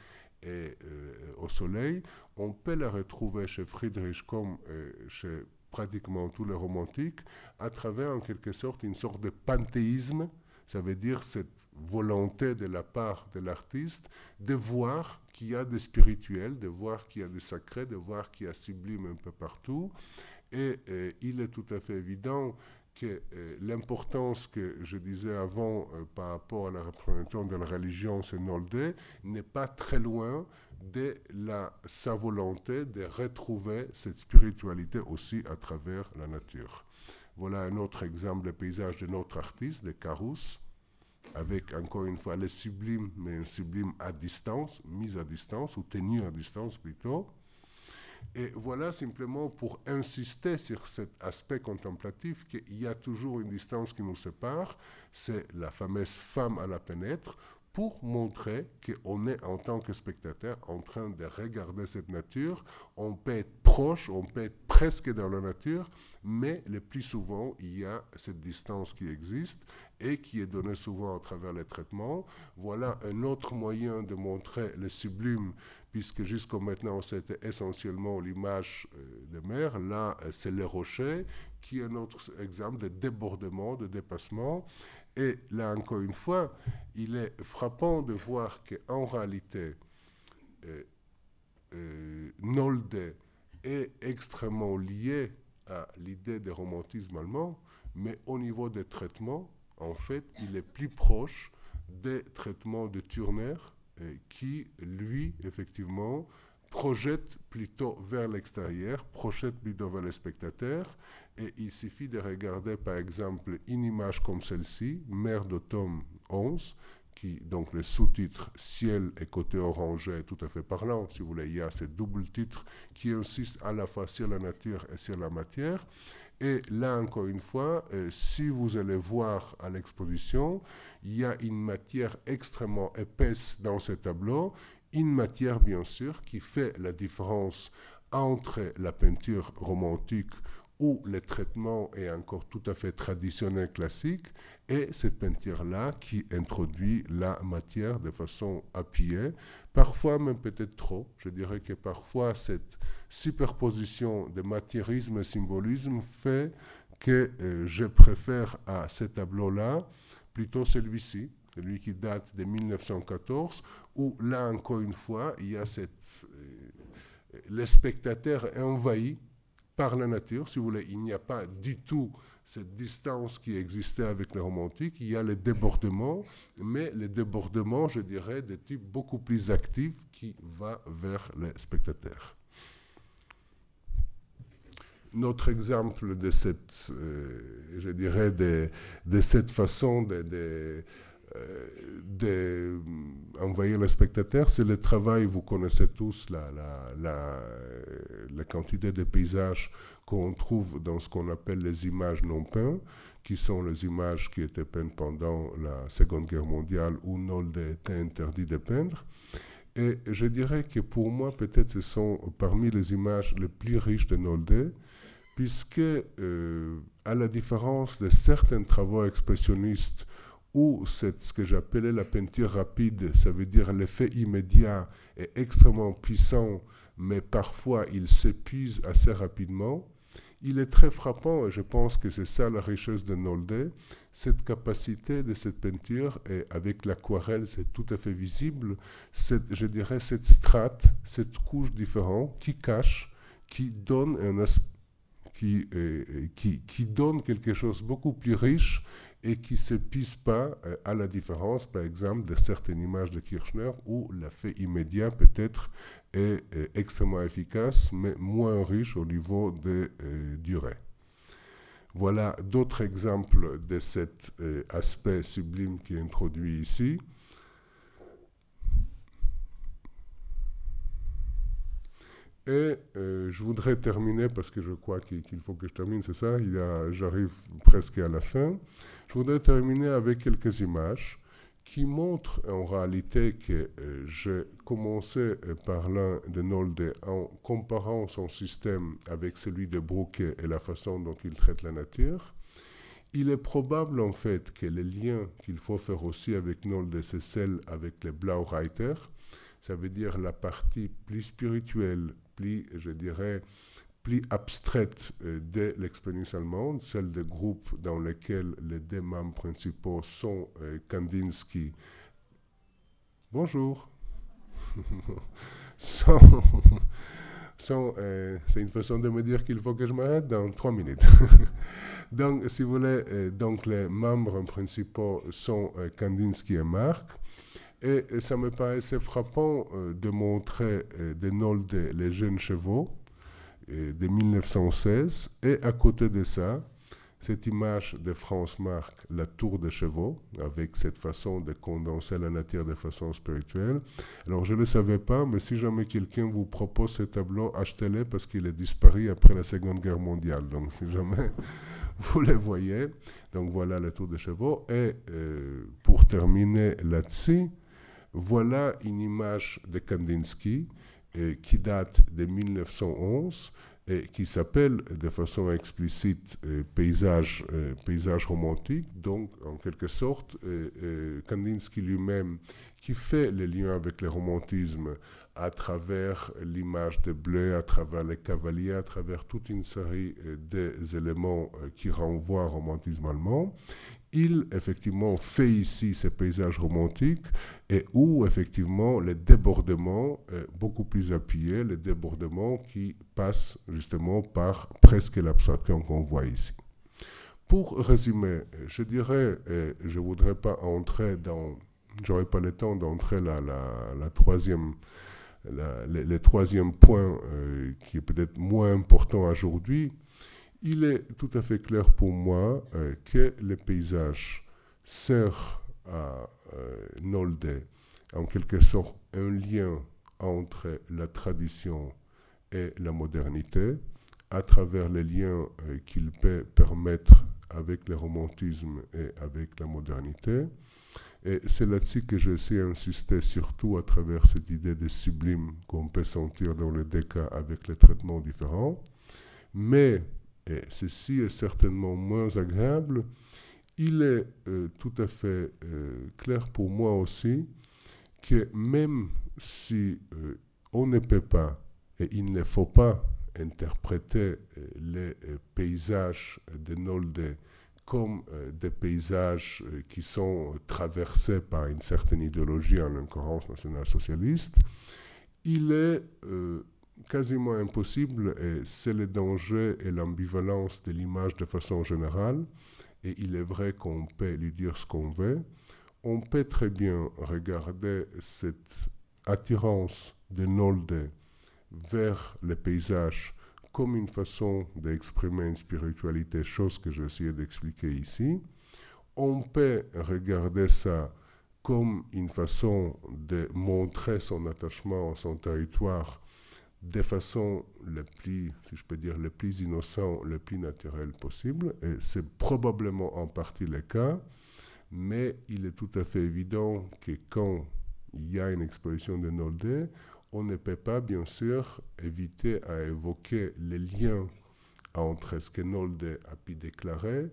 et euh, au soleil, on peut la retrouver chez Friedrich comme euh, chez pratiquement tous les romantiques, à travers en quelque sorte une sorte de panthéisme, ça veut dire cette volonté de la part de l'artiste de voir qu'il y a des spirituels, de voir qu'il y a des sacrés, de voir qu'il y a sublime un peu partout. Et euh, il est tout à fait évident que euh, l'importance que je disais avant euh, par rapport à la représentation de la religion Nolde n'est pas très loin de la, sa volonté de retrouver cette spiritualité aussi à travers la nature. Voilà un autre exemple de paysage de notre artiste, de Carus, avec encore une fois le sublime, mais un sublime à distance, mise à distance, ou tenu à distance plutôt. Et voilà simplement pour insister sur cet aspect contemplatif qu'il y a toujours une distance qui nous sépare, c'est la fameuse femme à la pénètre, pour montrer qu'on est en tant que spectateur en train de regarder cette nature. On peut être proche, on peut être presque dans la nature, mais le plus souvent, il y a cette distance qui existe et qui est donnée souvent à travers les traitements. Voilà un autre moyen de montrer le sublime, puisque jusqu'à maintenant, c'était essentiellement l'image euh, de mer. Là, c'est les rochers, qui est un autre exemple de débordement, de dépassement. Et là, encore une fois, il est frappant de voir qu'en réalité, euh, euh, Nolde est extrêmement lié à l'idée de romantisme allemand, mais au niveau des traitements, en fait, il est plus proche des traitements de Turner, euh, qui, lui, effectivement, projette plutôt vers l'extérieur, projette plutôt vers les spectateurs, et il suffit de regarder par exemple une image comme celle-ci, Mère de tome 11, qui, donc le sous-titre Ciel et côté orangé est tout à fait parlant, si vous voulez. Il y a ce double titre qui insiste à la fois sur la nature et sur la matière. Et là, encore une fois, euh, si vous allez voir à l'exposition, il y a une matière extrêmement épaisse dans ce tableau, une matière bien sûr qui fait la différence entre la peinture romantique où le traitement est encore tout à fait traditionnel, classique, et cette peinture-là qui introduit la matière de façon appuyée, parfois même peut-être trop. Je dirais que parfois cette superposition de matérialisme et symbolisme fait que euh, je préfère à ce tableau-là plutôt celui-ci, celui qui date de 1914, où là encore une fois, il y a cette... Euh, le spectateur est envahi par la nature, si vous voulez. Il n'y a pas du tout cette distance qui existait avec les romantiques. Il y a les débordements, mais les débordements, je dirais, de type beaucoup plus actif qui va vers les spectateurs. Notre exemple de cette, euh, de, cette façon de d'envoyer euh, le spectateur, c'est le travail, vous connaissez tous la, la, la, la quantité de paysages qu'on trouve dans ce qu'on appelle les images non peintes, qui sont les images qui étaient peintes pendant la Seconde Guerre mondiale où Nolde était interdit de peindre. Et je dirais que pour moi, peut-être ce sont parmi les images les plus riches de Nolde, puisque, euh, à la différence de certains travaux expressionnistes où c'est ce que j'appelais la peinture rapide, ça veut dire l'effet immédiat est extrêmement puissant, mais parfois il s'épuise assez rapidement. Il est très frappant, et je pense que c'est ça la richesse de Nolde, cette capacité de cette peinture, et avec l'aquarelle c'est tout à fait visible, je dirais cette strate, cette couche différente qui cache, qui donne, un, qui, qui donne quelque chose beaucoup plus riche et qui ne s'épuise pas euh, à la différence, par exemple, de certaines images de Kirchner où l'effet immédiat peut-être est, extrêmement efficace, mais moins riche au niveau de euh, durée. Voilà d'autres exemples de cet euh, aspect sublime qui est introduit ici. Et je voudrais terminer, parce que je crois qu'il faut que je termine, c'est ça, j'arrive presque à la fin. Je voudrais terminer avec quelques images qui montrent en réalité que euh, j'ai commencé euh, par l'un de Nolde en comparant son système avec celui de Brooke et la façon dont il traite la nature. Il est probable en fait que le lien qu'il faut faire aussi avec Nolde, c'est celle avec les Blaureiter. Ça veut dire la partie plus spirituelle, plus, je dirais, plus abstraite euh, de l'expérience allemande, celle des groupes dans lesquels les deux membres principaux sont euh, Kandinsky. Bonjour. [laughs] Euh, c'est une façon de me dire qu'il faut que je m'arrête dans trois minutes. [laughs] donc, si vous voulez, donc les membres principaux sont Kandinsky et Mark. Et, ça me paraissait frappant de montrer de Nolde les jeunes chevaux de 1916. Et à côté de ça, cette image de France marque la tour de chevaux, avec cette façon de condenser la nature de façon spirituelle. Alors je ne le savais pas, mais si jamais quelqu'un vous propose ce tableau, achetez-le parce qu'il est disparu après la Seconde Guerre mondiale. Donc si jamais [laughs] vous le voyez, donc voilà la tour de chevaux. Et euh, pour terminer là-dessus, voilà une image de Kandinsky qui date de 1911 et qui s'appelle de façon explicite euh, paysage, euh, paysage romantique. Donc, en quelque sorte, euh, Kandinsky lui-même, qui fait le lien avec le romantisme à travers l'image de bleu, à travers les cavaliers, à travers toute une série d'éléments qui renvoient au romantisme allemand il effectivement fait ici ces paysages romantiques et où effectivement les débordements est beaucoup plus appuyés, les débordements qui passent justement par presque l'abstraction qu'on voit ici. Pour résumer, je dirais, et je ne voudrais pas entrer dans, j'aurais pas le temps d'entrer la, la, troisième, le, troisième point euh, qui est peut-être moins important aujourd'hui, il est tout à fait clair pour moi euh, que le paysage sert à euh, Nolde en quelque sorte un lien entre la tradition et la modernité à travers les liens euh, qu'il peut permettre avec le romantisme et avec la modernité. Et c'est là-dessus que j'essaie d'insister surtout à travers cette idée de sublime qu'on peut sentir dans les deux cas avec les traitements différents. Mais et ceci est certainement moins agréable, il est euh, tout à fait euh, clair pour moi aussi que même si euh, on ne peut pas et il ne faut pas interpréter les paysages de Nolde comme des paysages qui sont traversés par une certaine idéologie, en l'occurrence national-socialiste, il est quasiment impossible, et c'est le danger et l'ambivalence de l'image de façon générale, et il est vrai qu'on peut lui dire ce qu'on veut, on peut très bien regarder cette attirance de Nolde vers le paysage comme une façon d'exprimer une spiritualité, chose que essayé d'expliquer ici. On peut regarder ça comme une façon de montrer son attachement à son territoire de façon la plus, si je peux dire, le plus innocent, le plus naturel possible. Et c'est probablement en partie le cas, mais il est tout à fait évident que quand il y a une exposition de Nolde, on ne peut pas, bien sûr, éviter à évoquer les liens entre ce que Nolde a pu déclarer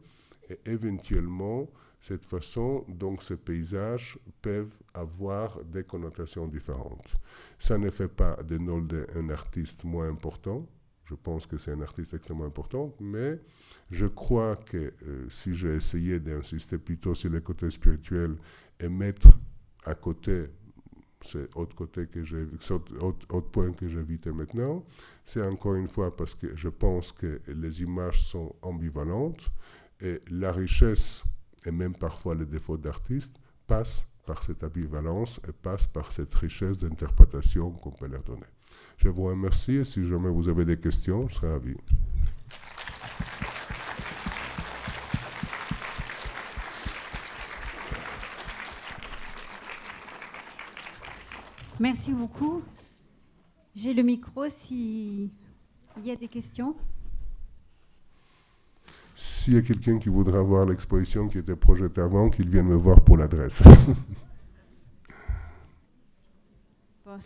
et éventuellement cette façon dont ces paysages peuvent avoir des connotations différentes. Ça ne fait pas de Nolde un artiste moins important. Je pense que c'est un artiste extrêmement important, mais je crois que euh, si j'ai essayé d'insister plutôt sur le côté spirituel et mettre à côté ce autre côté que j'ai, autre point que j'évite maintenant, c'est encore une fois parce que je pense que les images sont ambivalentes et la richesse et même parfois les défauts d'artistes passent par cette ambivalence et passent par cette richesse d'interprétation qu'on peut leur donner. Je vous remercie et si jamais vous avez des questions, je serai ravi. Merci beaucoup. J'ai le micro s'il y a des questions. S'il y a quelqu'un qui voudra voir l'exposition qui était projetée avant, qu'il vienne me voir pour l'adresse. [laughs]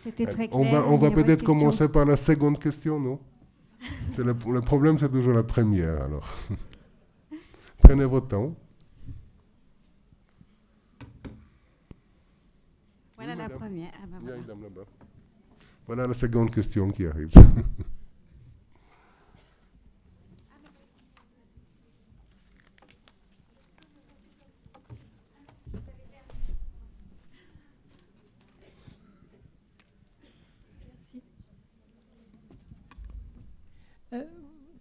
c'était très clair. On va, on va peut-être commencer par la seconde question, non? Le, le, problème, c'est toujours la première, alors. [laughs] Prenez votre temps. Voilà la première. Ah ben voilà. voilà la seconde question qui arrive. [laughs]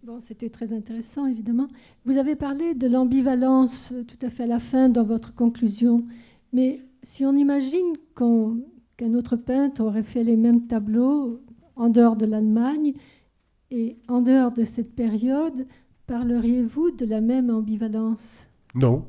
Bon, c'était très intéressant, évidemment. Vous avez parlé de l'ambivalence euh, tout à fait à la fin dans votre conclusion. Mais si on imagine qu'un autre peintre aurait fait les mêmes tableaux en dehors de l'Allemagne et en dehors de cette période, parleriez-vous de la même ambivalence? Non.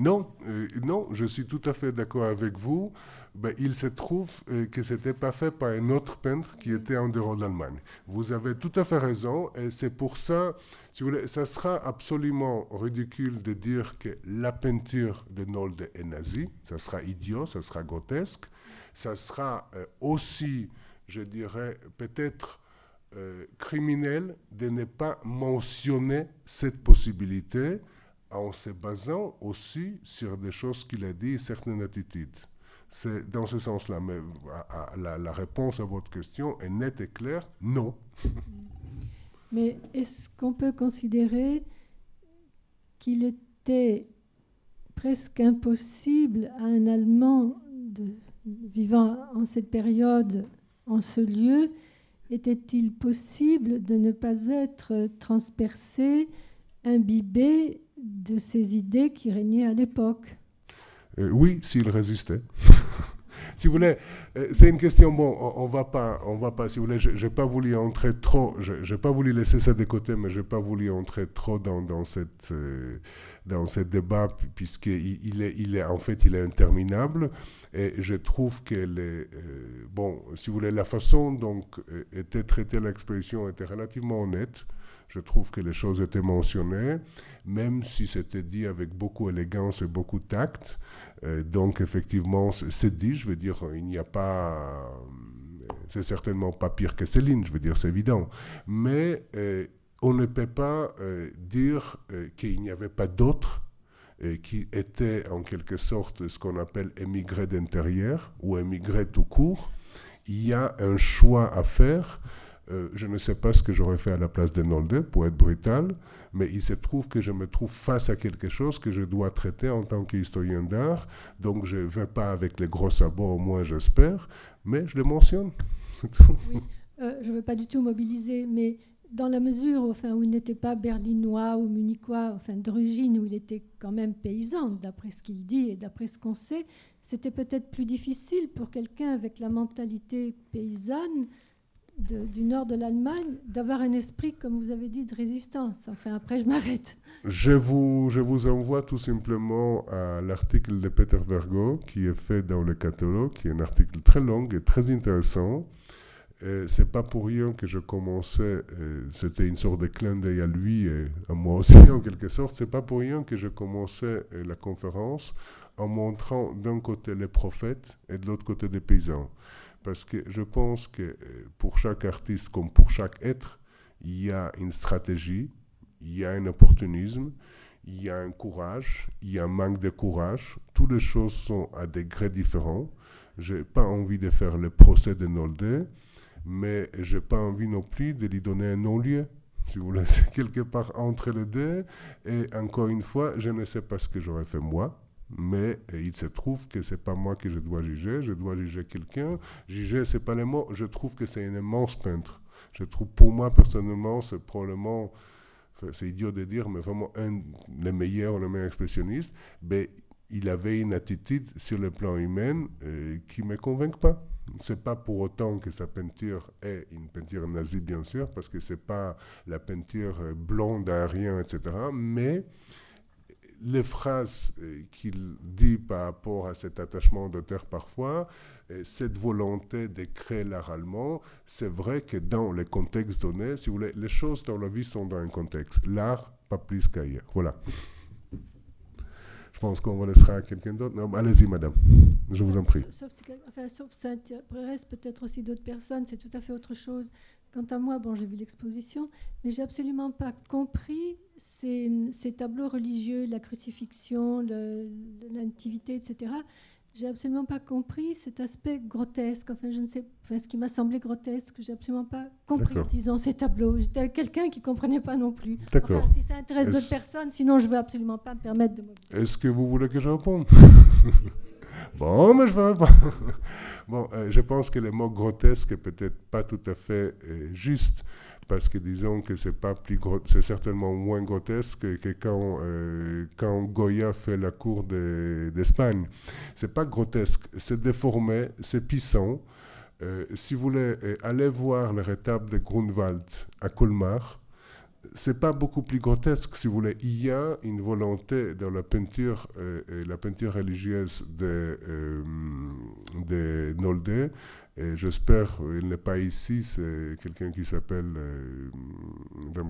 Non, euh, non, je suis tout à fait d'accord avec vous. Ben, il se trouve euh, que ce n'était pas fait par un autre peintre qui était en dehors de l'Allemagne. Vous avez tout à fait raison, et c'est pour ça, si vous voulez, ça sera absolument ridicule de dire que la peinture de Nolde est nazie. Ça sera idiot, ça sera grotesque. Ça sera euh, aussi, je dirais, peut-être criminel de ne pas mentionner cette possibilité en se basant aussi sur des choses qu'il a dit et certaines attitudes. C'est dans ce sens-là. Mais la, réponse à votre question est nette et claire, non. [laughs] Mais est-ce qu'on peut considérer qu'il était presque impossible à un Allemand vivant en cette période, en ce lieu, était-il possible de ne pas être transpercé, imbibé de ces idées qui régnaient à l'époque euh, Oui, s'il résistait. [laughs] si vous voulez, euh, c'est une question, bon, on, ne va pas, on va pas, si vous voulez, je n'ai pas voulu entrer trop, je n'ai pas voulu laisser ça de côté, mais je n'ai pas voulu entrer trop dans, dans cette... Euh, dans ce débat, puisqu'il il est, il est, en fait, il est interminable. Et je trouve que, les, bon, si vous voulez, la façon dont était traitée l'exposition était relativement honnête. Je trouve que les choses étaient mentionnées, même si c'était dit avec beaucoup d'élégance et beaucoup de tact. Euh, donc, effectivement, c'est dit, je veux dire, il n'y a pas. C'est certainement pas pire que Céline, je veux dire, c'est évident. Mais on ne peut pas euh, dire euh, qu'il n'y avait pas d'autres euh, qui étaient en quelque sorte ce qu'on appelle émigrés d'intérieur ou émigrés tout court. Il y a un choix à faire. Je ne sais pas ce que j'aurais fait à la place de Nolde, pour être brutal, mais il se trouve que je me trouve face à quelque chose que je dois traiter en tant qu'historien d'art. Donc je ne vais pas avec les gros sabots, au moins j'espère, mais je le mentionne. [laughs] oui, je ne veux pas du tout mobiliser, mais dans la mesure enfin, où il n'était pas berlinois ou munichois, enfin d'origine, où il était quand même paysan, d'après ce qu'il dit et d'après ce qu'on sait, c'était peut-être plus difficile pour quelqu'un avec la mentalité paysanne du nord de l'Allemagne d'avoir un esprit, comme vous avez dit, de résistance. Enfin, après, je m'arrête. Je vous, je vous envoie tout simplement à l'article de Peter Vergo qui est fait dans le catalogue, qui est un article très long et très intéressant c'est pas pour rien que je commençais, c'était une sorte de clin d'œil à lui et à moi aussi en quelque sorte, c'est pas pour rien que je commençais la conférence en montrant d'un côté les prophètes et de l'autre côté des paysans. Parce que je pense que pour chaque artiste comme pour chaque être, il y a une stratégie, il y a un opportunisme, il y a un courage, il y a un manque de courage. Toutes les choses sont à degrés différents. Je n'ai pas envie de faire le procès de Nolde mais je n'ai pas envie non plus de lui donner un non-lieu. Si vous voulez, [laughs] quelque part entre les deux. Et encore une fois, je ne sais pas ce que j'aurais fait moi, mais il se trouve que c'est pas moi que je dois juger, je dois juger quelqu'un. Juger, c'est pas le mot, je trouve que c'est un immense peintre. Je trouve, pour moi, personnellement, c'est probablement, c'est idiot de dire, mais vraiment un des meilleurs, le meilleur expressionniste. Mais il avait une attitude sur le plan humain euh, qui me convainc pas. Ce n'est pas pour autant que sa peinture est une peinture nazie, bien sûr, parce que ce n'est pas la peinture euh, blonde, aérienne, etc. Mais les phrases euh, qu'il dit par rapport à cet attachement d'auteur parfois, cette volonté de créer l'art allemand, c'est vrai que dans les contextes donnés, si vous voulez, les choses dans la vie sont dans un contexte. L'art, pas plus qu'ailleurs. Voilà. Je pense qu'on va laisser à quelqu'un d'autre. Allez-y, madame. Je vous en prie. Sauf, enfin, ça peut-être aussi d'autres personnes, c'est tout à fait autre chose. Quant à moi, bon, j'ai vu l'exposition, mais j'ai absolument pas compris ces, ces, tableaux religieux, la crucifixion, l'intimité, etc j'ai absolument pas compris cet aspect grotesque. Enfin, je ne sais, enfin, ce qui m'a semblé grotesque, j'ai absolument pas compris, disons, ces tableaux. J'étais quelqu'un qui comprenait pas non plus. Enfin, si ça intéresse d'autres personnes, sinon je veux absolument pas me permettre de. Est-ce que vous voulez que je réponde? [laughs] Bon, mais je vais [laughs] bon, euh, je pense que le mot grotesque est peut-être pas tout à fait euh, juste parce que disons que c'est pas plus c'est certainement moins grotesque que quand, euh, quand Goya fait la cour d'Espagne. c'est pas grotesque, c'est déformé, c'est puissant. Si vous voulez, allez voir le rétable de Grunwald à Colmar. C'est pas beaucoup plus grotesque, si vous voulez. Il y a une volonté dans la peinture, euh, la peinture religieuse de, euh, de Nolde, et j'espère, il n'est pas ici, c'est quelqu'un qui s'appelle euh,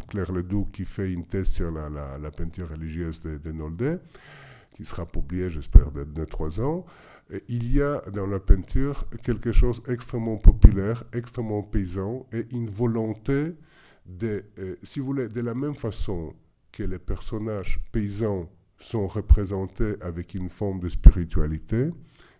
Claire Ledoux qui fait une thèse sur la, la, peinture religieuse de, de, Nolde, qui sera publiée, j'espère, dans 2-3 ans. Et il y a dans la peinture quelque chose d'extrêmement populaire, extrêmement paysan, et une volonté de, euh, si vous voulez, de la même façon que les personnages paysans sont représentés avec une forme de spiritualité,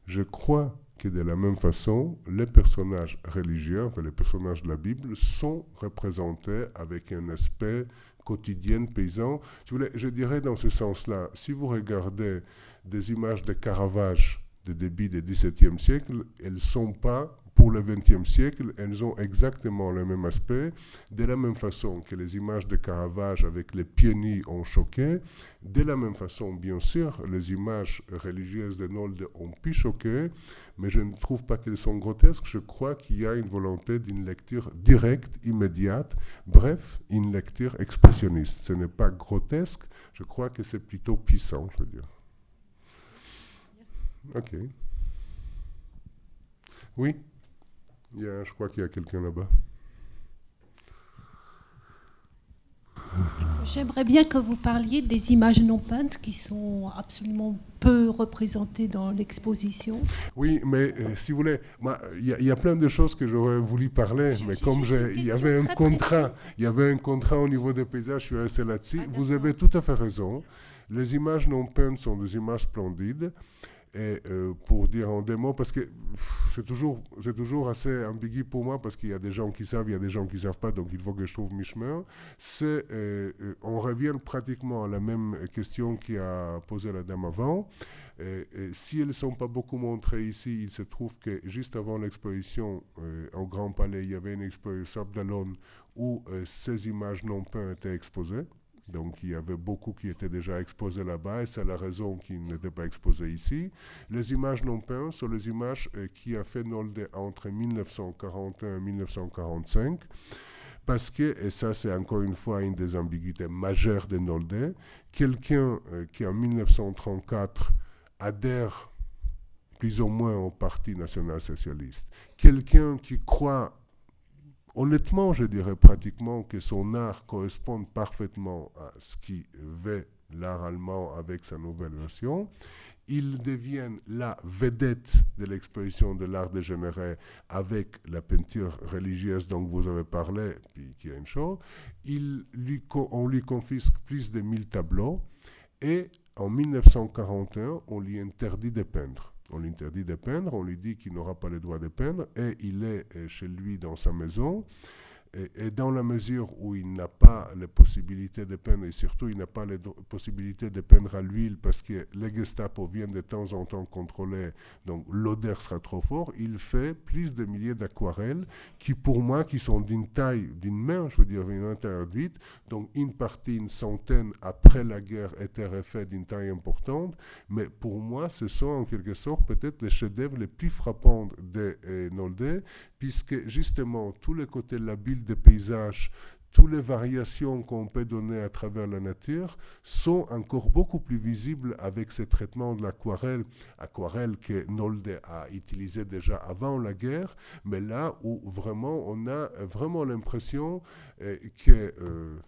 je crois que de la même façon, les personnages religieux, les personnages de la Bible, sont représentés avec un aspect quotidien paysan. Si vous voulez, je dirais dans ce sens-là, si vous regardez des images de Caravage de début du XVIIe siècle, elles ne sont pas pour le XXe siècle, elles ont exactement le même aspect, de la même façon que les images de Caravage avec les nus ont choqué, de la même façon, bien sûr, les images religieuses de Nolde ont pu choquer, mais je ne trouve pas qu'elles sont grotesques. Je crois qu'il y a une volonté d'une lecture directe, immédiate, bref, une lecture expressionniste. Ce n'est pas grotesque, je crois que c'est plutôt puissant, je veux dire. Ok. Oui je crois qu'il y a quelqu'un là-bas. J'aimerais bien que vous parliez des images non peintes qui sont absolument peu représentées dans l'exposition. Oui, mais euh, si vous voulez, il y, a plein de choses que j'aurais voulu parler, mais comme il y avait un contrat, il y avait un contrat au niveau des paysages, je suis resté là-dessus. Ah, vous avez tout à fait raison. Les images non peintes sont des images splendides. Et euh, pour dire en deux mots, parce que c'est toujours, toujours assez ambigu pour moi, parce qu'il y a des gens qui savent, il y a des gens qui ne savent pas, donc il faut que je trouve mi-chemin. C'est, euh, euh, on revient pratiquement à la même question qui a posé la dame avant. si elles ne sont pas beaucoup montrées ici, il se trouve que juste avant l'exposition au Grand Palais, il y avait une exposition d'Alon où ces images non peintes étaient exposées. Donc il y avait beaucoup qui étaient déjà exposés là-bas et c'est la raison qu'ils n'étaient pas exposés ici. Les images non peintes sont les images euh, qui a fait Nolde entre 1941 et 1945 parce que, et ça c'est encore une fois une des ambiguïtés majeures de Nolde, quelqu'un euh, qui en 1934 adhère plus ou moins au Parti national-socialiste, quelqu'un qui croit honnêtement, je dirais pratiquement que son art correspond parfaitement à ce qui veut l'art allemand avec sa nouvelle version. Il devient la vedette de l'exposition de l'art dégénéré avec la peinture religieuse dont vous avez parlé, puis qui est une chose. Il lui, on lui confisque plus de 1000 tableaux et en 1941, on lui interdit de peindre. On l'interdit de peindre, on lui dit qu'il n'aura pas le droit de peindre, et il est euh, chez lui dans sa maison. Et, dans la mesure où il n'a pas la possibilité de peindre, et surtout il n'a pas la possibilité de peindre à l'huile parce que les Gestapo viennent de temps en temps contrôler, donc l'odeur sera trop forte, il fait plus de milliers d'aquarelles qui pour moi, qui sont d'une taille, d'une main, je veux dire, une interdite, donc une partie, une centaine après la guerre était refaite d'une taille importante, mais pour moi, ce sont en quelque sorte peut-être les chefs-d'œuvre les plus frappants de euh, Nolde, puisque justement tous les côtés labiles des paysages, toutes les variations qu'on peut donner à travers la nature sont encore beaucoup plus visibles avec ce traitement de l'aquarelle, aquarelle que Nolde a utilisé déjà avant la guerre, mais là où vraiment on a vraiment l'impression euh, que... Euh,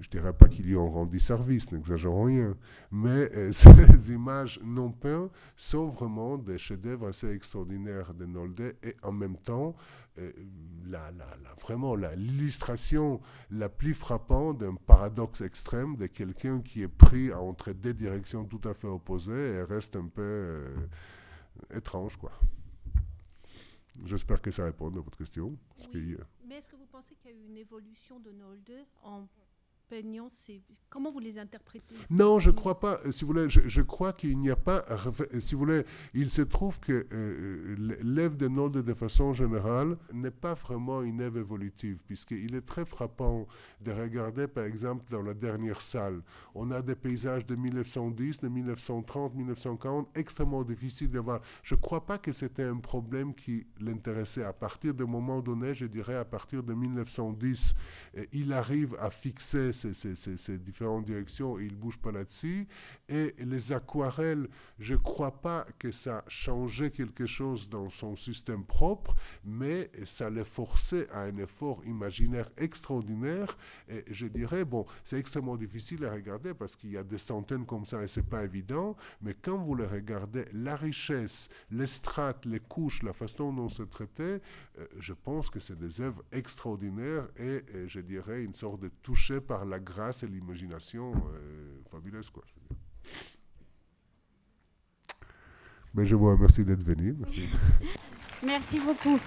je dirais pas qu'ils lui ont rendu service, n'exagérons rien, mais euh, [laughs] ces images non peintes sont vraiment des chefs-d'œuvre assez extraordinaires de Nolde et en même temps, euh, la, la, vraiment l'illustration la, plus frappante d'un paradoxe extrême de quelqu'un qui est pris entre deux directions tout à fait opposées et reste un peu euh, étrange, quoi. J'espère que ça répond à votre question. Oui. mais est-ce que vous pensez qu'il y a eu une évolution de Nolde en comment vous les interprétez? Non, je crois pas. Si vous voulez, je, crois qu'il n'y a pas. Si vous voulez, il se trouve que euh, l'œuvre de Nolde, de façon générale, n'est pas vraiment une œuvre évolutive, puisqu'il est très frappant de regarder, par exemple, dans la dernière salle, on a des paysages de 1910, de 1930, 1940, extrêmement difficiles de voir. Je ne crois pas que c'était un problème qui l'intéressait. À partir d'un moment donné, je dirais à partir de 1910, il arrive à fixer ces, différentes directions il ne bouge pas là-dessus. Et les aquarelles, je ne crois pas que ça changeait quelque chose dans son système propre, mais ça les forçait à un effort imaginaire extraordinaire. Et je dirais, bon, c'est extrêmement difficile à regarder parce qu'il y a des centaines comme ça et c'est pas évident, mais quand vous les regardez, la richesse, les strates, les couches, la façon dont c'est traité, euh, je pense que c'est des œuvres extraordinaires et, et, je dirais une sorte de toucher par la grâce et l'imagination euh, fabuleuse. Quoi, Mais je vous remercie d'être venu. Merci beaucoup.